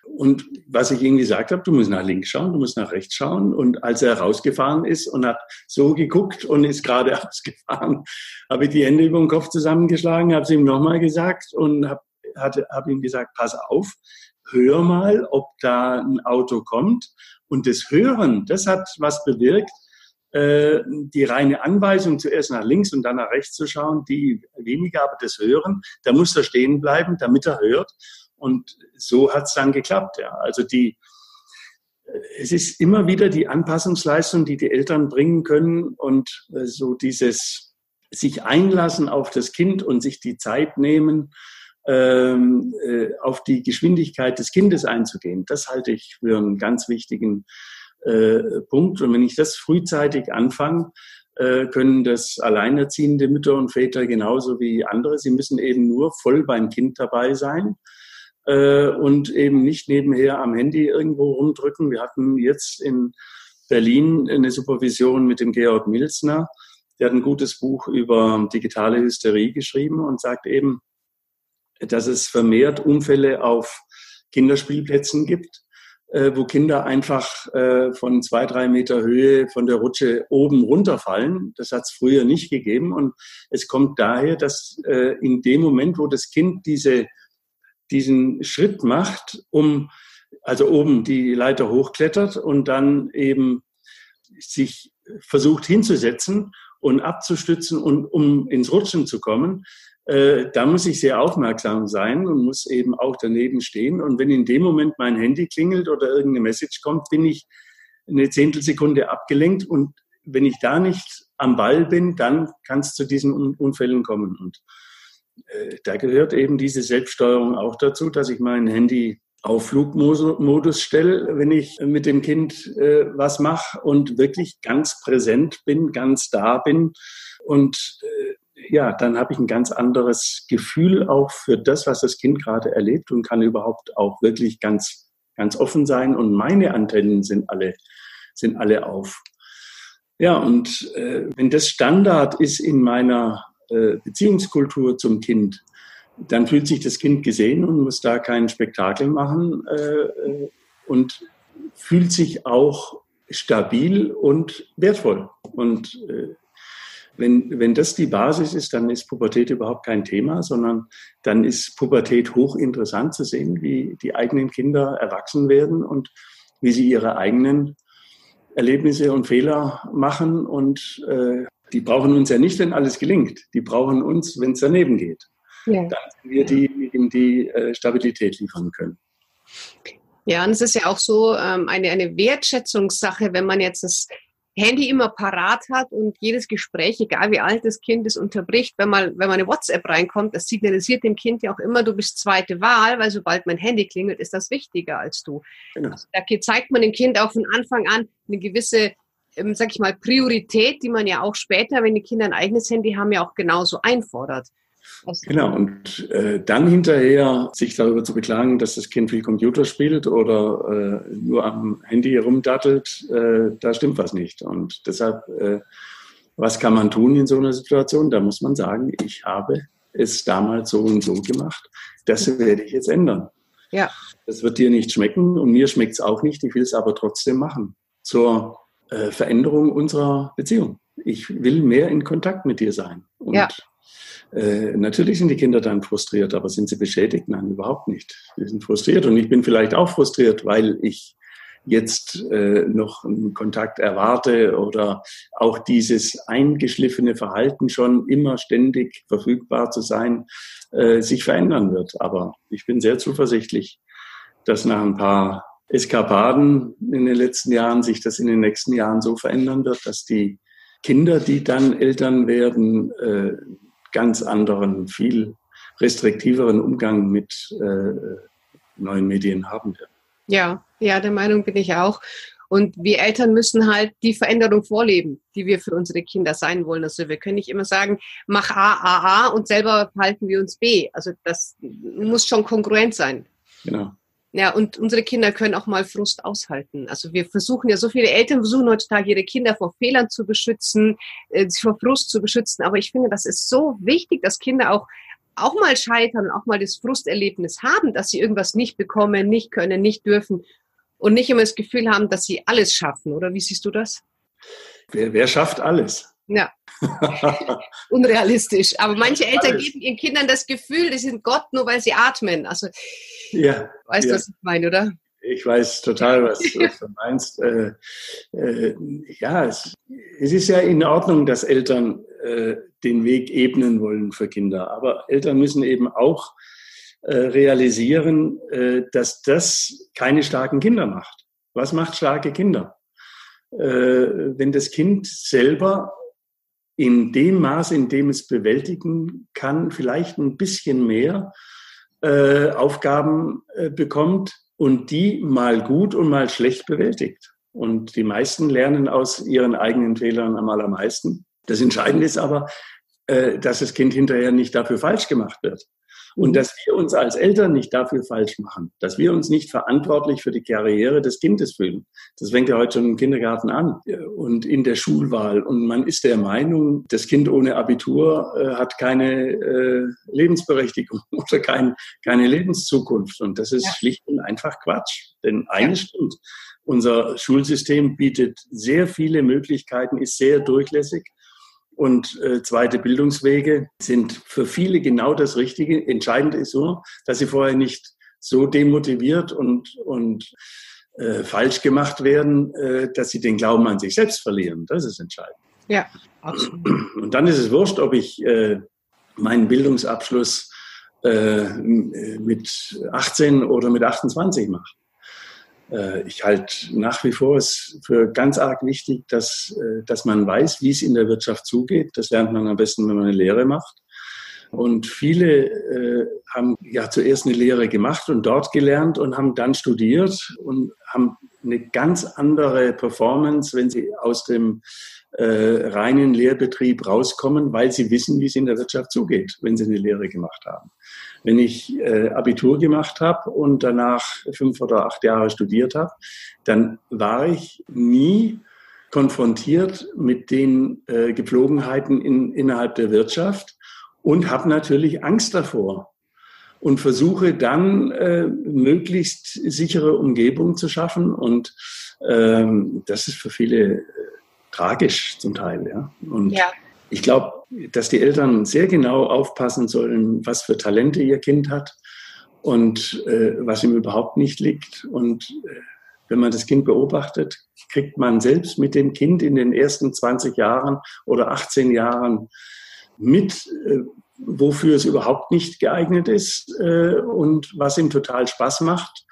Und was ich ihm gesagt habe, du musst nach links schauen, du musst nach rechts schauen. Und als er rausgefahren ist und hat so geguckt und ist gerade ausgefahren, habe ich die Hände über den Kopf zusammengeschlagen, habe es ihm nochmal gesagt und habe hab ihm gesagt, pass auf, hör mal, ob da ein Auto kommt. Und das Hören, das hat was bewirkt, äh, die reine Anweisung zuerst nach links und dann nach rechts zu schauen, die weniger, aber das Hören, da muss er stehen bleiben, damit er hört. Und so hat es dann geklappt. Ja. Also die, es ist immer wieder die Anpassungsleistung, die die Eltern bringen können und äh, so dieses sich einlassen auf das Kind und sich die Zeit nehmen, ähm, äh, auf die Geschwindigkeit des Kindes einzugehen. Das halte ich für einen ganz wichtigen äh, Punkt. Und wenn ich das frühzeitig anfange, äh, können das alleinerziehende Mütter und Väter genauso wie andere. Sie müssen eben nur voll beim Kind dabei sein äh, und eben nicht nebenher am Handy irgendwo rumdrücken. Wir hatten jetzt in Berlin eine Supervision mit dem Georg Milzner. Der hat ein gutes Buch über digitale Hysterie geschrieben und sagt eben, dass es vermehrt Unfälle auf Kinderspielplätzen gibt, äh, wo Kinder einfach äh, von zwei, drei Meter Höhe von der Rutsche oben runterfallen. Das hat es früher nicht gegeben. Und es kommt daher, dass in dem Moment, wo das Kind diese diesen Schritt macht, um also oben die Leiter hochklettert und dann eben sich versucht hinzusetzen und abzustützen und um ins Rutschen zu kommen, äh, da muss ich sehr aufmerksam sein und muss eben auch daneben stehen. Und wenn in dem Moment mein Handy klingelt oder irgendeine Message kommt, bin ich eine Zehntelsekunde abgelenkt. Und wenn ich da nicht am Ball bin, dann kann es zu diesen Unfällen kommen. Und da gehört eben diese Selbststeuerung auch dazu, dass ich mein Handy auf Flugmodus stelle, wenn ich mit dem Kind äh, was mache und wirklich ganz präsent bin, ganz da bin. Und äh, ja, dann habe ich ein ganz anderes Gefühl auch für das, was das Kind gerade erlebt und kann überhaupt auch wirklich ganz, ganz offen sein. Und meine Antennen sind alle, sind alle auf. Ja, und äh, wenn das Standard ist in meiner äh, Beziehungskultur zum Kind, dann fühlt sich das Kind gesehen und muss da kein Spektakel machen äh, äh und fühlt sich auch stabil und wertvoll. Und äh, wenn, wenn das die Basis ist, dann ist Pubertät überhaupt kein Thema, sondern dann ist Pubertät hochinteressant zu sehen, wie die eigenen Kinder erwachsen werden und wie sie ihre eigenen Erlebnisse und Fehler machen. Und äh, die brauchen uns ja nicht, wenn alles gelingt. Die brauchen uns, wenn es daneben geht. Ja. Dann sind wir diejenigen, die äh, Stabilität liefern können. Ja, und es ist ja auch so ähm, eine, eine Wertschätzungssache, wenn man jetzt das Handy immer parat hat und jedes Gespräch, egal wie alt das Kind ist, unterbricht, wenn mal, wenn mal eine WhatsApp reinkommt, das signalisiert dem Kind ja auch immer, du bist zweite Wahl, weil sobald mein Handy klingelt, ist das wichtiger als du. Genau. Also da zeigt man dem Kind auch von Anfang an eine gewisse, ähm, sag ich mal, Priorität, die man ja auch später, wenn die Kinder ein eigenes Handy haben, ja auch genauso einfordert. Genau, und äh, dann hinterher sich darüber zu beklagen, dass das Kind viel Computer spielt oder äh, nur am Handy herumdattelt, äh, da stimmt was nicht. Und deshalb, äh, was kann man tun in so einer Situation? Da muss man sagen, ich habe es damals so und so gemacht. Das werde ich jetzt ändern. Ja. Das wird dir nicht schmecken und mir schmeckt es auch nicht. Ich will es aber trotzdem machen. Zur äh, Veränderung unserer Beziehung. Ich will mehr in Kontakt mit dir sein. Und ja äh, natürlich sind die Kinder dann frustriert, aber sind sie beschädigt? Nein, überhaupt nicht. Sie sind frustriert und ich bin vielleicht auch frustriert, weil ich jetzt äh, noch einen Kontakt erwarte oder auch dieses eingeschliffene Verhalten schon immer ständig verfügbar zu sein, äh, sich verändern wird. Aber ich bin sehr zuversichtlich, dass nach ein paar Eskapaden in den letzten Jahren sich das in den nächsten Jahren so verändern wird, dass die Kinder, die dann Eltern werden, äh, ganz anderen, viel restriktiveren Umgang mit äh, neuen Medien haben werden. Ja, ja, der Meinung bin ich auch. Und wir Eltern müssen halt die Veränderung vorleben, die wir für unsere Kinder sein wollen. Also wir können nicht immer sagen, mach A, A, A und selber halten wir uns B. Also das muss schon kongruent sein. Genau. Ja, und unsere Kinder können auch mal Frust aushalten. Also wir versuchen ja, so viele Eltern versuchen heutzutage ihre Kinder vor Fehlern zu beschützen, äh, vor Frust zu beschützen. Aber ich finde, das ist so wichtig, dass Kinder auch auch mal scheitern, auch mal das Frusterlebnis haben, dass sie irgendwas nicht bekommen, nicht können, nicht dürfen und nicht immer das Gefühl haben, dass sie alles schaffen. Oder wie siehst du das? Wer, wer schafft alles? Ja. Unrealistisch. Aber manche Eltern geben ihren Kindern das Gefühl, die sind Gott, nur weil sie atmen. Also, ja, weißt du, ja. was ich meine, oder? Ich weiß total, was, was du meinst. Äh, äh, ja, es, es, ist ja in Ordnung, dass Eltern äh, den Weg ebnen wollen für Kinder. Aber Eltern müssen eben auch äh, realisieren, äh, dass das keine starken Kinder macht. Was macht starke Kinder? Äh, wenn das Kind selber in dem Maß, in dem es bewältigen kann, vielleicht ein bisschen mehr äh, Aufgaben äh, bekommt und die mal gut und mal schlecht bewältigt. Und die meisten lernen aus ihren eigenen Fehlern am allermeisten. Das Entscheidende ist aber, äh, dass das Kind hinterher nicht dafür falsch gemacht wird. Und mhm. dass wir uns als Eltern nicht dafür falsch machen, dass wir uns nicht verantwortlich für die Karriere des Kindes fühlen. Das fängt ja heute schon im Kindergarten an und in der Schulwahl. Und man ist der Meinung, das Kind ohne Abitur äh, hat keine äh, Lebensberechtigung oder kein, keine Lebenszukunft. Und das ist ja. schlicht und einfach Quatsch. Denn eines ja. stimmt. Unser Schulsystem bietet sehr viele Möglichkeiten, ist sehr durchlässig und äh, zweite Bildungswege sind für viele genau das Richtige. Entscheidend ist nur, dass sie vorher nicht so demotiviert und, und äh, falsch gemacht werden, äh, dass sie den Glauben an sich selbst verlieren. Das ist entscheidend. Ja, absolut. Und dann ist es wurscht, ob ich äh, meinen Bildungsabschluss äh, mit 18 oder mit 28 mache. Äh, ich halte nach wie vor es für ganz arg wichtig, dass, äh, dass man weiß, wie es in der Wirtschaft zugeht. Das lernt man am besten, wenn man eine Lehre macht. Und viele äh, haben ja zuerst eine Lehre gemacht und dort gelernt und haben dann studiert und haben eine ganz andere Performance, wenn sie aus dem äh, reinen Lehrbetrieb rauskommen, weil sie wissen, wie es in der Wirtschaft zugeht, wenn sie eine Lehre gemacht haben. Wenn ich äh, Abitur gemacht habe und danach fünf oder acht Jahre studiert habe, dann war ich nie konfrontiert mit den äh, Gepflogenheiten in, innerhalb der Wirtschaft und habe natürlich Angst davor und versuche dann äh, möglichst sichere Umgebung zu schaffen und ähm, das ist für viele äh, tragisch zum Teil, ja. Und ja. ich glaube, dass die Eltern sehr genau aufpassen sollen, was für Talente ihr Kind hat und äh, was ihm überhaupt nicht liegt. Und äh, wenn man das Kind beobachtet, kriegt man selbst mit dem Kind in den ersten 20 Jahren oder 18 Jahren mit, äh, wofür es überhaupt nicht geeignet ist äh, und was ihm total Spaß macht.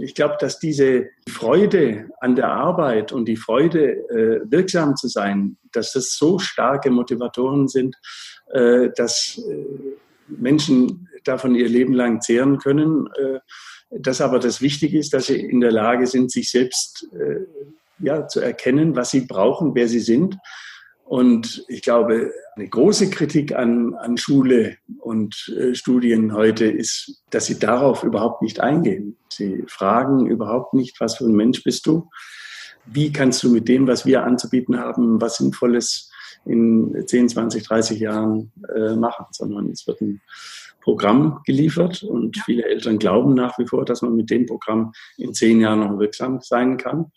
Ich glaube, dass diese Freude an der Arbeit und die Freude, äh, wirksam zu sein, dass das so starke Motivatoren sind, äh, dass äh, Menschen davon ihr Leben lang zehren können. Äh, dass aber das Wichtige ist, dass sie in der Lage sind, sich selbst äh, ja, zu erkennen, was sie brauchen, wer sie sind. Und ich glaube, eine große Kritik an, an Schule und äh, Studien heute ist, dass sie darauf überhaupt nicht eingehen. Sie fragen überhaupt nicht, was für ein Mensch bist du? Wie kannst du mit dem, was wir anzubieten haben, was Sinnvolles in 10, 20, 30 Jahren äh, machen, sondern es wird ein Programm geliefert und viele Eltern glauben nach wie vor, dass man mit dem Programm in zehn Jahren noch wirksam sein kann,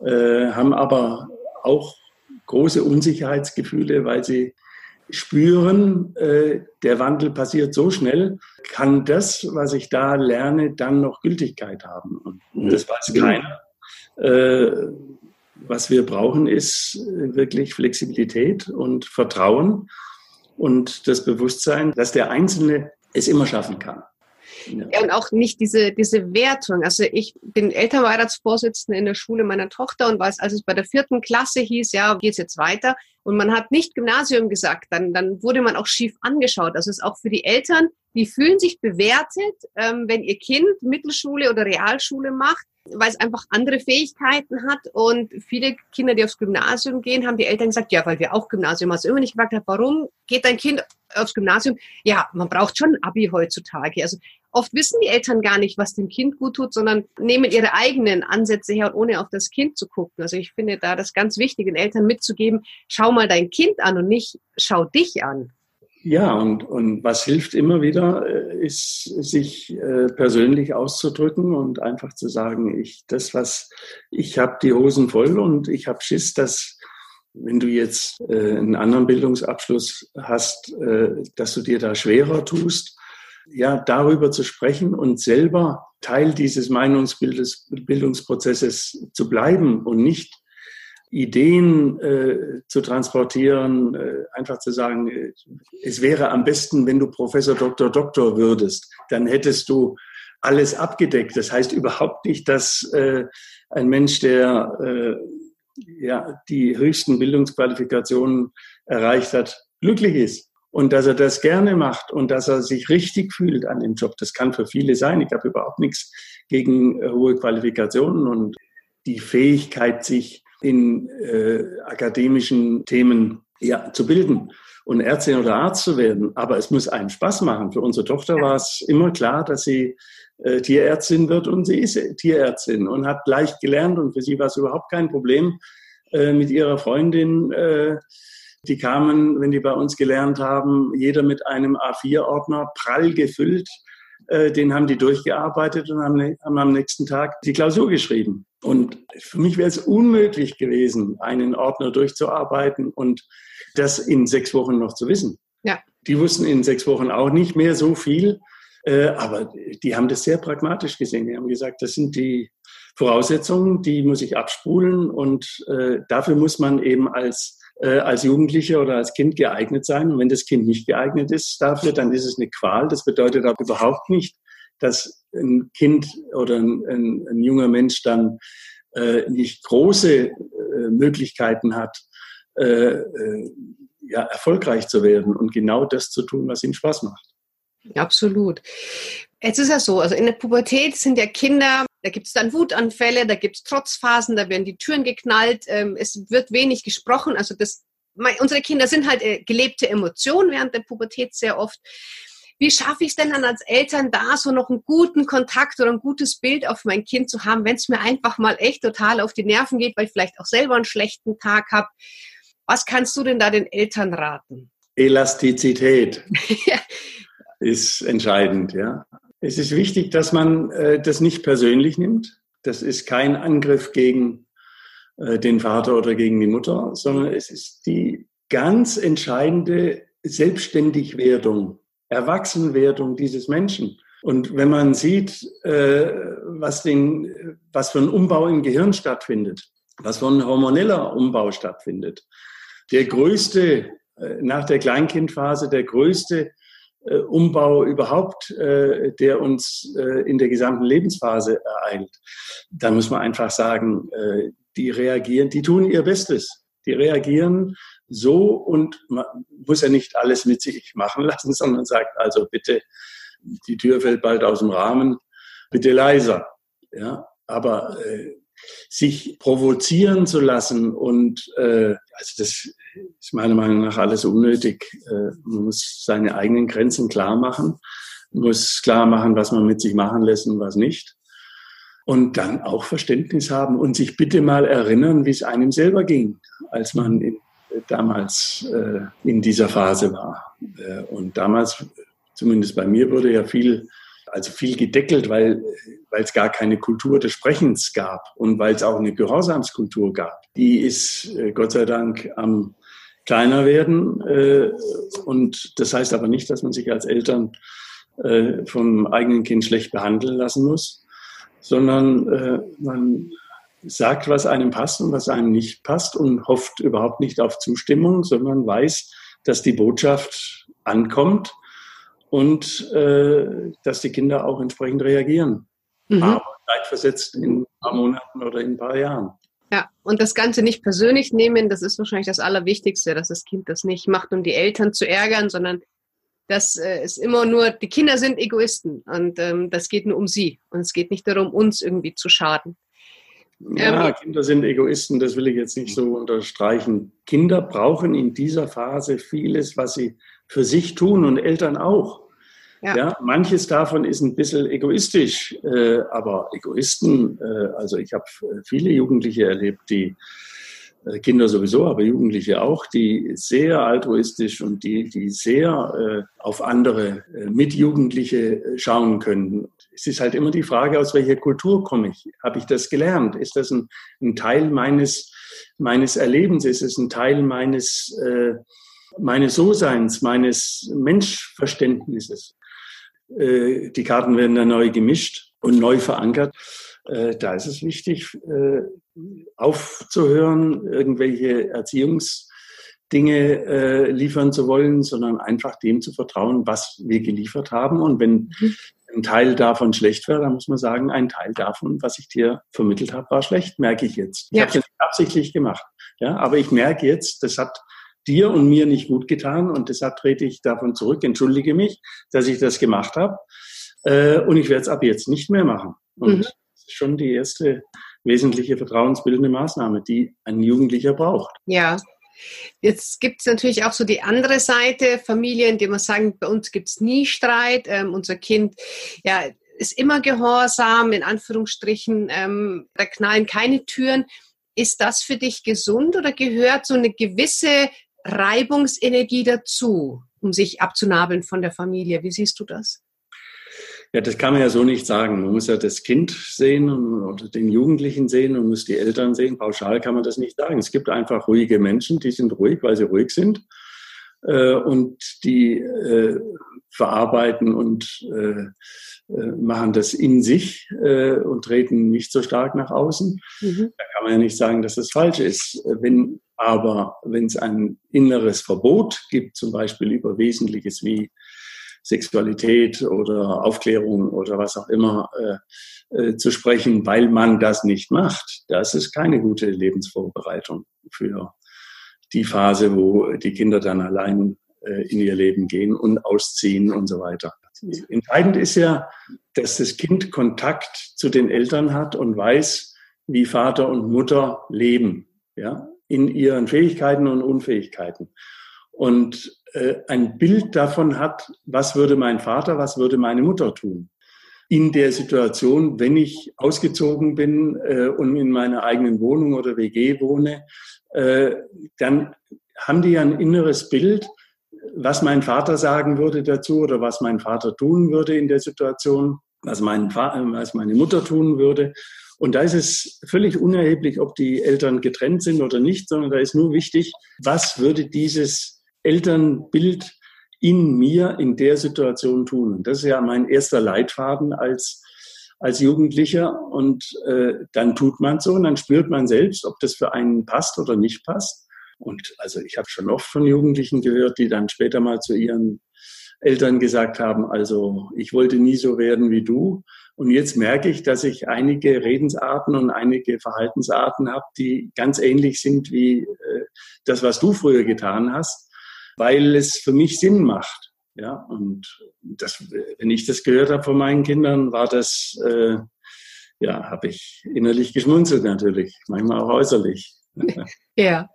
äh, haben aber auch große Unsicherheitsgefühle, weil sie spüren, äh, der Wandel passiert so schnell, kann das, was ich da lerne, dann noch Gültigkeit haben. Und das weiß keiner. Äh, was wir brauchen, ist wirklich Flexibilität und Vertrauen und das Bewusstsein, dass der Einzelne es immer schaffen kann. Ja. und auch nicht diese, diese Wertung. Also ich bin Elternbeiratsvorsitzende in der Schule meiner Tochter und weiß, als es bei der vierten Klasse hieß, ja, geht's jetzt weiter? Und man hat nicht Gymnasium gesagt, dann, dann wurde man auch schief angeschaut. Das ist auch für die Eltern, die fühlen sich bewertet, ähm, wenn ihr Kind Mittelschule oder Realschule macht, weil es einfach andere Fähigkeiten hat. Und viele Kinder, die aufs Gymnasium gehen, haben die Eltern gesagt, ja, weil wir auch Gymnasium. Also immer nicht gefragt habe, warum geht dein Kind aufs Gymnasium? Ja, man braucht schon ein Abi heutzutage. Also oft wissen die Eltern gar nicht, was dem Kind gut tut, sondern nehmen ihre eigenen Ansätze her, ohne auf das Kind zu gucken. Also ich finde da das ganz wichtig, den Eltern mitzugeben, schau mal dein Kind an und nicht schau dich an. Ja, und, und was hilft immer wieder, äh, ist, sich äh, persönlich auszudrücken und einfach zu sagen, ich, das, was, ich habe die Hosen voll und ich habe Schiss, dass wenn du jetzt äh, einen anderen Bildungsabschluss hast, äh, dass du dir da schwerer tust, ja, darüber zu sprechen und selber Teil dieses Meinungsbildungsprozesses zu bleiben und nicht Ideen äh, zu transportieren, äh, einfach zu sagen, äh, es wäre am besten, wenn du Professor Dr. Doktor würdest, dann hättest du alles abgedeckt. Das heißt überhaupt nicht, dass äh, ein Mensch, der äh, ja, die höchsten Bildungsqualifikationen erreicht hat, glücklich ist und dass er das gerne macht und dass er sich richtig fühlt an dem Job. Das kann für viele sein. Ich habe überhaupt nichts gegen äh, hohe Qualifikationen und die Fähigkeit, sich in äh, akademischen Themen ja, zu bilden und Ärztin oder Arzt zu werden. Aber es muss einen Spaß machen. Für unsere Tochter war es immer klar, dass sie äh, Tierärztin wird und sie ist Tierärztin und hat leicht gelernt und für sie war es überhaupt kein Problem äh, mit ihrer Freundin. Äh, die kamen, wenn die bei uns gelernt haben, jeder mit einem A4-Ordner prall gefüllt äh, den haben die durchgearbeitet und haben, haben am nächsten Tag die Klausur geschrieben. Und für mich wäre es unmöglich gewesen, einen Ordner durchzuarbeiten und das in sechs Wochen noch zu wissen. Ja. Die wussten in sechs Wochen auch nicht mehr so viel, äh, aber die haben das sehr pragmatisch gesehen. Die haben gesagt, das sind die Voraussetzungen, die muss ich abspulen und äh, dafür muss man eben als äh, als Jugendlicher oder als Kind geeignet sein. Und wenn das Kind nicht geeignet ist dafür, dann ist es eine Qual. Das bedeutet aber überhaupt nicht, dass ein Kind oder ein, ein, ein junger Mensch dann äh, nicht große äh, Möglichkeiten hat, äh, äh, ja, erfolgreich zu werden und genau das zu tun, was ihm Spaß macht. Absolut. Jetzt ist ja so, also in der Pubertät sind ja Kinder, da gibt es dann Wutanfälle, da gibt es Trotzphasen, da werden die Türen geknallt, ähm, es wird wenig gesprochen. Also das, unsere Kinder sind halt äh, gelebte Emotionen während der Pubertät sehr oft. Wie schaffe ich es denn dann als Eltern da so noch einen guten Kontakt oder ein gutes Bild auf mein Kind zu haben, wenn es mir einfach mal echt total auf die Nerven geht, weil ich vielleicht auch selber einen schlechten Tag habe. Was kannst du denn da den Eltern raten? Elastizität ist entscheidend, ja. Es ist wichtig, dass man äh, das nicht persönlich nimmt. Das ist kein Angriff gegen äh, den Vater oder gegen die Mutter, sondern es ist die ganz entscheidende Selbstständigwerdung, Erwachsenwerdung dieses Menschen. Und wenn man sieht, äh, was, den, was für ein Umbau im Gehirn stattfindet, was für ein hormoneller Umbau stattfindet, der größte, äh, nach der Kleinkindphase, der größte äh, Umbau überhaupt, der uns in der gesamten Lebensphase ereilt. Da muss man einfach sagen, die reagieren, die tun ihr Bestes. Die reagieren so und man muss ja nicht alles mit sich machen lassen, sondern sagt also bitte, die Tür fällt bald aus dem Rahmen, bitte leiser. Ja, aber äh, sich provozieren zu lassen und äh, also das ist meiner Meinung nach alles unnötig. Äh, man muss seine eigenen Grenzen klar machen, muss klar machen, was man mit sich machen lässt und was nicht. Und dann auch Verständnis haben und sich bitte mal erinnern, wie es einem selber ging, als man in, damals äh, in dieser Phase war. Äh, und damals, zumindest bei mir, wurde ja viel also viel gedeckelt, weil, es gar keine Kultur des Sprechens gab und weil es auch eine Gehorsamskultur gab. Die ist äh, Gott sei Dank am kleiner werden. Äh, und das heißt aber nicht, dass man sich als Eltern äh, vom eigenen Kind schlecht behandeln lassen muss, sondern äh, man sagt, was einem passt und was einem nicht passt und hofft überhaupt nicht auf Zustimmung, sondern weiß, dass die Botschaft ankommt und äh, dass die Kinder auch entsprechend reagieren. Mhm. Aber zeitversetzt in ein paar Monaten oder in ein paar Jahren. Ja, und das Ganze nicht persönlich nehmen, das ist wahrscheinlich das Allerwichtigste, dass das Kind das nicht macht, um die Eltern zu ärgern, sondern das äh, ist immer nur, die Kinder sind Egoisten und ähm, das geht nur um sie und es geht nicht darum, uns irgendwie zu schaden. Ja, ähm, Kinder sind Egoisten, das will ich jetzt nicht so unterstreichen. Kinder brauchen in dieser Phase vieles, was sie für sich tun und Eltern auch. Ja. ja. manches davon ist ein bisschen egoistisch, äh, aber Egoisten, äh, also ich habe äh, viele Jugendliche erlebt, die äh, Kinder sowieso, aber Jugendliche auch, die sehr altruistisch und die, die sehr äh, auf andere äh, Mitjugendliche schauen können. Es ist halt immer die Frage, aus welcher Kultur komme ich? Habe ich das gelernt? Ist das ein, ein Teil meines, meines Erlebens? Ist es ein Teil meines, äh, meines So-Seins, meines Menschverständnisses? Äh, die Karten werden dann neu gemischt und neu verankert. Äh, da ist es wichtig, äh, aufzuhören, irgendwelche Erziehungsdinge liefern zu wollen, sondern einfach dem zu vertrauen, was wir geliefert haben. Und wenn mhm. Ein Teil davon schlecht wäre, dann muss man sagen, ein Teil davon, was ich dir vermittelt habe, war schlecht, merke ich jetzt. Ich ja. habe es nicht absichtlich gemacht. Ja, aber ich merke jetzt, das hat dir und mir nicht gut getan und deshalb trete ich davon zurück, entschuldige mich, dass ich das gemacht habe äh, und ich werde es ab jetzt nicht mehr machen. Und mhm. das ist schon die erste wesentliche vertrauensbildende Maßnahme, die ein Jugendlicher braucht. Ja. Jetzt gibt es natürlich auch so die andere Seite, Familien, die man sagen, bei uns gibt es nie Streit. Ähm, unser Kind ja, ist immer gehorsam, in Anführungsstrichen, ähm, da knallen keine Türen. Ist das für dich gesund oder gehört so eine gewisse Reibungsenergie dazu, um sich abzunabeln von der Familie. Wie siehst du das? Ja, das kann man ja so nicht sagen. Man muss ja das Kind sehen oder den Jugendlichen sehen und muss die Eltern sehen. Pauschal kann man das nicht sagen. Es gibt einfach ruhige Menschen, die sind ruhig, weil sie ruhig sind äh, und die äh, verarbeiten und äh, äh machen das in sich äh, und treten nicht so stark nach außen. Mhm. Da kann man ja nicht sagen, dass das falsch ist. Wenn aber wenn es ein inneres Verbot gibt, zum Beispiel über Wesentliches wie Sexualität oder Aufklärung oder was auch immer äh, äh, zu sprechen, weil man das nicht macht, das ist keine gute Lebensvorbereitung für die Phase, wo die Kinder dann allein äh, in ihr Leben gehen und ausziehen und so weiter. Entscheidend ist ja, dass das Kind Kontakt zu den Eltern hat und weiß, wie Vater und Mutter leben. Ja, in ihren Fähigkeiten und Unfähigkeiten. Und ein Bild davon hat, was würde mein Vater, was würde meine Mutter tun. In der Situation, wenn ich ausgezogen bin äh, und in meiner eigenen Wohnung oder WG wohne, äh, dann haben die ja ein inneres Bild, was mein Vater sagen würde dazu oder was mein Vater tun würde in der Situation, was, mein was meine Mutter tun würde. Und da ist es völlig unerheblich, ob die Eltern getrennt sind oder nicht, sondern da ist nur wichtig, was würde dieses Elternbild in mir in der Situation tun. Das ist ja mein erster Leitfaden als, als Jugendlicher. Und äh, dann tut man so und dann spürt man selbst, ob das für einen passt oder nicht passt. Und also ich habe schon oft von Jugendlichen gehört, die dann später mal zu ihren Eltern gesagt haben, also ich wollte nie so werden wie du. Und jetzt merke ich, dass ich einige Redensarten und einige Verhaltensarten habe, die ganz ähnlich sind wie äh, das, was du früher getan hast, weil es für mich Sinn macht. Ja, und das, wenn ich das gehört habe von meinen Kindern, war das, äh, ja, habe ich innerlich geschmunzelt natürlich, manchmal auch äußerlich. ja.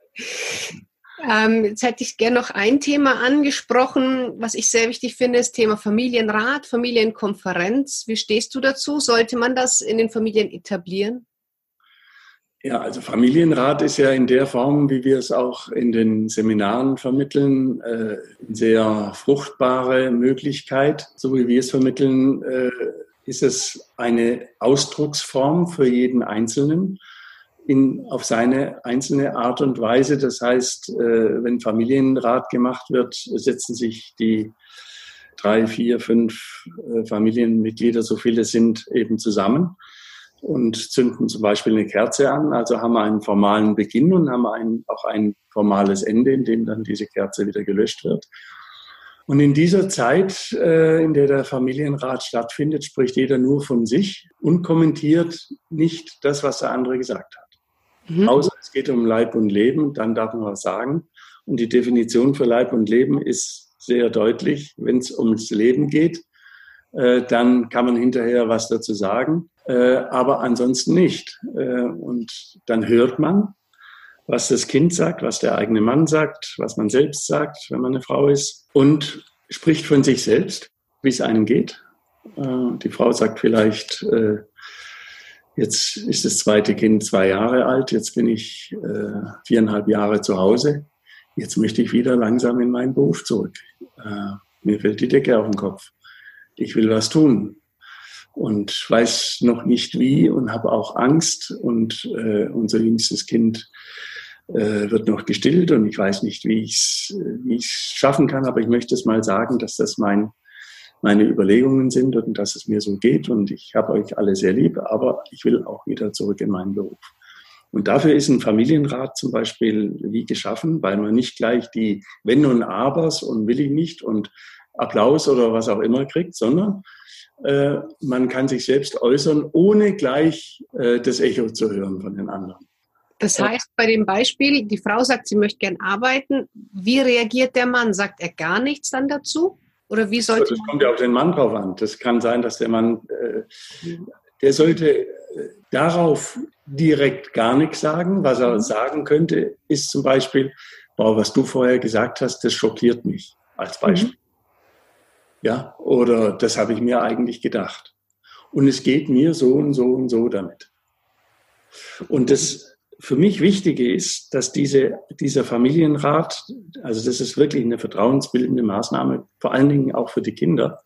Ähm, jetzt hätte ich gerne noch ein Thema angesprochen, was ich sehr wichtig finde, das Thema Familienrat, Familienkonferenz. Wie stehst du dazu? Sollte man das in den Familien etablieren? Ja, also Familienrat ist ja in der Form, wie wir es auch in den Seminaren vermitteln, äh, eine sehr fruchtbare Möglichkeit. So wie wir es vermitteln, äh, ist es eine Ausdrucksform für jeden Einzelnen in, auf seine einzelne Art und Weise. Das heißt, äh, wenn Familienrat gemacht wird, setzen sich die drei, vier, fünf Familienmitglieder, so viele sind, eben zusammen und zünden zum Beispiel eine Kerze an. Also haben wir einen formalen Beginn und haben ein, auch ein formales Ende, in dem dann diese Kerze wieder gelöscht wird. Und in dieser Zeit, äh, in der der Familienrat stattfindet, spricht jeder nur von sich und kommentiert nicht das, was der andere gesagt hat. Mhm. Außer es geht um Leib und Leben, dann darf man was sagen. Und die Definition für Leib und Leben ist sehr deutlich. Wenn es ums Leben geht, äh, dann kann man hinterher was dazu sagen, äh, aber ansonsten nicht. Äh, und dann hört man, was das Kind sagt, was der eigene Mann sagt, was man selbst sagt, wenn man eine Frau ist, und spricht von sich selbst, wie es einem geht. Äh, die Frau sagt vielleicht, äh, Jetzt ist das zweite Kind zwei Jahre alt, jetzt bin ich äh, viereinhalb Jahre zu Hause. Jetzt möchte ich wieder langsam in meinen Beruf zurück. Äh, mir fällt die Decke auf den Kopf. Ich will was tun und weiß noch nicht wie und habe auch Angst. Und äh, unser jüngstes Kind äh, wird noch gestillt und ich weiß nicht, wie ich es wie schaffen kann. Aber ich möchte es mal sagen, dass das mein meine Überlegungen sind und dass es mir so geht. Und ich habe euch alle sehr lieb, aber ich will auch wieder zurück in meinen Beruf. Und dafür ist ein Familienrat zum Beispiel wie geschaffen, weil man nicht gleich die Wenn und Abers und will ich nicht und Applaus oder was auch immer kriegt, sondern äh, man kann sich selbst äußern, ohne gleich äh, das Echo zu hören von den anderen. Das heißt, bei dem Beispiel, die Frau sagt, sie möchte gern arbeiten. Wie reagiert der Mann? Sagt er gar nichts dann dazu? Oder wie sollte Das kommt ja auf den Mann drauf an. Das kann sein, dass der Mann, äh, der sollte darauf direkt gar nichts sagen. Was er mhm. sagen könnte, ist zum Beispiel, wow, was du vorher gesagt hast, das schockiert mich als Beispiel. Mhm. Ja, oder das habe ich mir eigentlich gedacht. Und es geht mir so und so und so damit. Und das für mich Wichtige ist, dass diese, dieser Familienrat, also das ist wirklich eine vertrauensbildende Maßnahme, vor allen Dingen auch für die Kinder,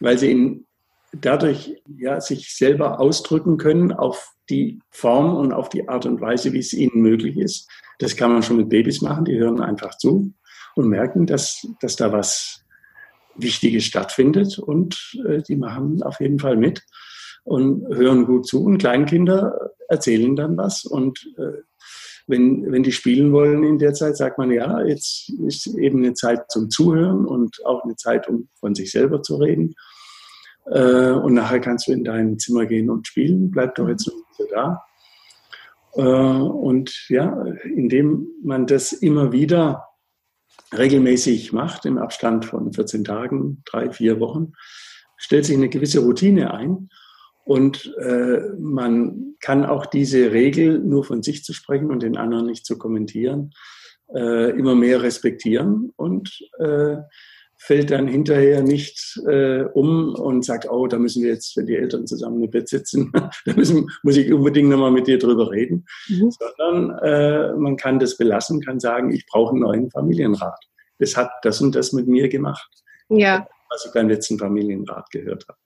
weil sie in, dadurch ja, sich selber ausdrücken können auf die Form und auf die Art und Weise, wie es ihnen möglich ist. Das kann man schon mit Babys machen, die hören einfach zu und merken, dass, dass da was Wichtiges stattfindet und äh, die machen auf jeden Fall mit und hören gut zu. Und Kleinkinder erzählen dann was. Und äh, wenn, wenn die spielen wollen in der Zeit, sagt man, ja, jetzt ist eben eine Zeit zum Zuhören und auch eine Zeit, um von sich selber zu reden. Äh, und nachher kannst du in dein Zimmer gehen und spielen. Bleib doch jetzt so da. Äh, und ja, indem man das immer wieder regelmäßig macht, im Abstand von 14 Tagen, drei, vier Wochen, stellt sich eine gewisse Routine ein. Und äh, man kann auch diese Regel, nur von sich zu sprechen und den anderen nicht zu kommentieren, äh, immer mehr respektieren und äh, fällt dann hinterher nicht äh, um und sagt, oh, da müssen wir jetzt, wenn die Eltern zusammen im Bett sitzen, da müssen, muss ich unbedingt nochmal mit dir drüber reden, mhm. sondern äh, man kann das belassen, kann sagen, ich brauche einen neuen Familienrat. Das hat das und das mit mir gemacht. Ja. Was ich beim letzten Familienrat gehört habe.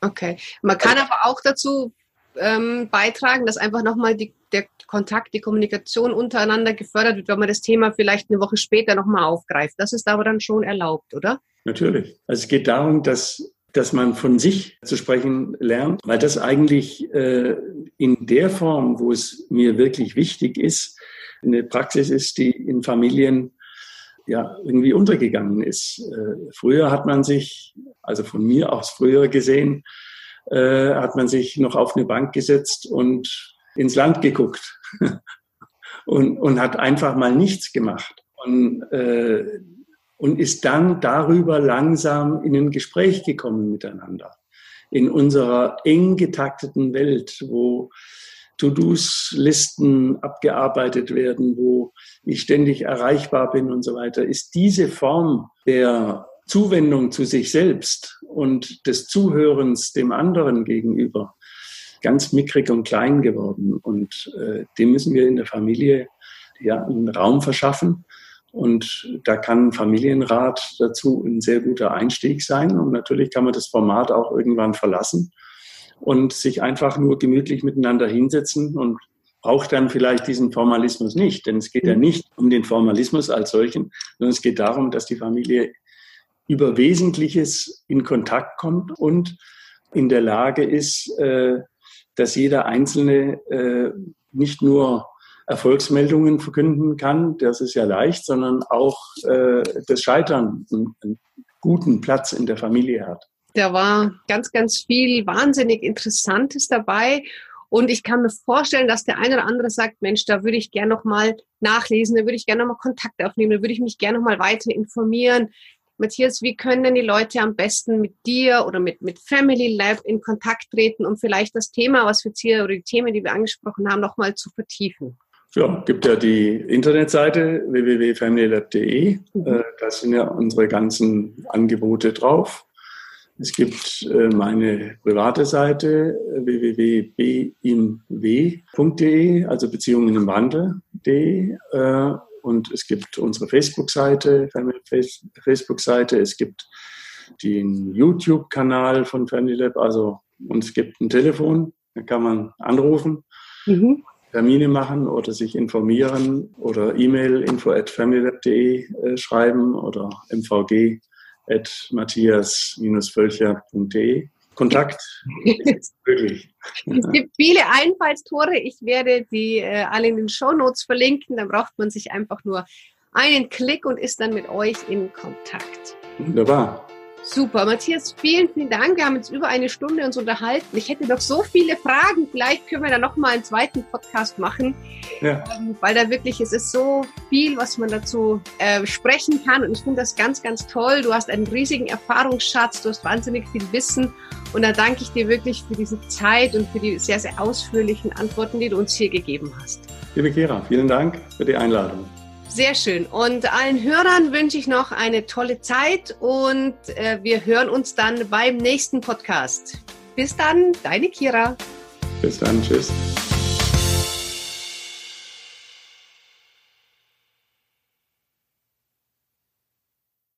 Okay. Man kann aber auch dazu ähm, beitragen, dass einfach nochmal die, der Kontakt, die Kommunikation untereinander gefördert wird, wenn man das Thema vielleicht eine Woche später nochmal aufgreift. Das ist aber dann schon erlaubt, oder? Natürlich. Also es geht darum, dass dass man von sich zu sprechen lernt, weil das eigentlich äh, in der Form, wo es mir wirklich wichtig ist, eine Praxis ist, die in Familien ja irgendwie untergegangen ist. Äh, früher hat man sich, also von mir aus früher gesehen, äh, hat man sich noch auf eine Bank gesetzt und ins Land geguckt und, und hat einfach mal nichts gemacht und, äh, und ist dann darüber langsam in ein Gespräch gekommen miteinander. In unserer eng getakteten Welt, wo To-Dos, Listen abgearbeitet werden, wo ich ständig erreichbar bin und so weiter, ist diese Form der Zuwendung zu sich selbst und des Zuhörens dem anderen gegenüber ganz mickrig und klein geworden. Und äh, dem müssen wir in der Familie ja einen Raum verschaffen. Und da kann ein Familienrat dazu ein sehr guter Einstieg sein. Und natürlich kann man das Format auch irgendwann verlassen und sich einfach nur gemütlich miteinander hinsetzen und braucht dann vielleicht diesen Formalismus nicht. Denn es geht ja mhm. nicht um den Formalismus als solchen, sondern es geht darum, dass die Familie über Wesentliches in Kontakt kommt und in der Lage ist, äh, dass jeder Einzelne äh, nicht nur Erfolgsmeldungen verkünden kann, das ist ja leicht, sondern auch äh, das Scheitern einen guten Platz in der Familie hat. Da war ganz, ganz viel wahnsinnig Interessantes dabei. Und ich kann mir vorstellen, dass der eine oder andere sagt, Mensch, da würde ich gerne noch mal nachlesen, da würde ich gerne noch mal Kontakt aufnehmen, da würde ich mich gerne noch mal weiter informieren. Matthias, wie können denn die Leute am besten mit dir oder mit, mit Family Lab in Kontakt treten, um vielleicht das Thema, was wir jetzt hier oder die Themen, die wir angesprochen haben, nochmal zu vertiefen? Ja, gibt ja die Internetseite www.familylab.de. Mhm. Äh, da sind ja unsere ganzen Angebote drauf. Es gibt äh, meine private Seite www.bimw.de, also Beziehungen im Wandel.de. Und es gibt unsere Facebook-Seite, Facebook-Seite. Es gibt den YouTube-Kanal von FamilyLab. Also, und es gibt ein Telefon, da kann man anrufen, mhm. Termine machen oder sich informieren oder E-Mail info at familylab.de äh, schreiben oder mvg at matthias-völcher.de. Kontakt ist möglich. Es gibt viele Einfallstore. Ich werde die äh, alle in den Show Notes verlinken. Dann braucht man sich einfach nur einen Klick und ist dann mit euch in Kontakt. Wunderbar. Super, Matthias, vielen, vielen Dank. Wir haben jetzt über eine Stunde uns unterhalten. Ich hätte noch so viele Fragen. Vielleicht können wir da noch mal einen zweiten Podcast machen, ja. ähm, weil da wirklich es ist so viel, was man dazu äh, sprechen kann. Und ich finde das ganz, ganz toll. Du hast einen riesigen Erfahrungsschatz, du hast wahnsinnig viel Wissen. Und da danke ich dir wirklich für diese Zeit und für die sehr, sehr ausführlichen Antworten, die du uns hier gegeben hast. Liebe Kira, vielen Dank für die Einladung. Sehr schön. Und allen Hörern wünsche ich noch eine tolle Zeit und äh, wir hören uns dann beim nächsten Podcast. Bis dann, deine Kira. Bis dann, tschüss.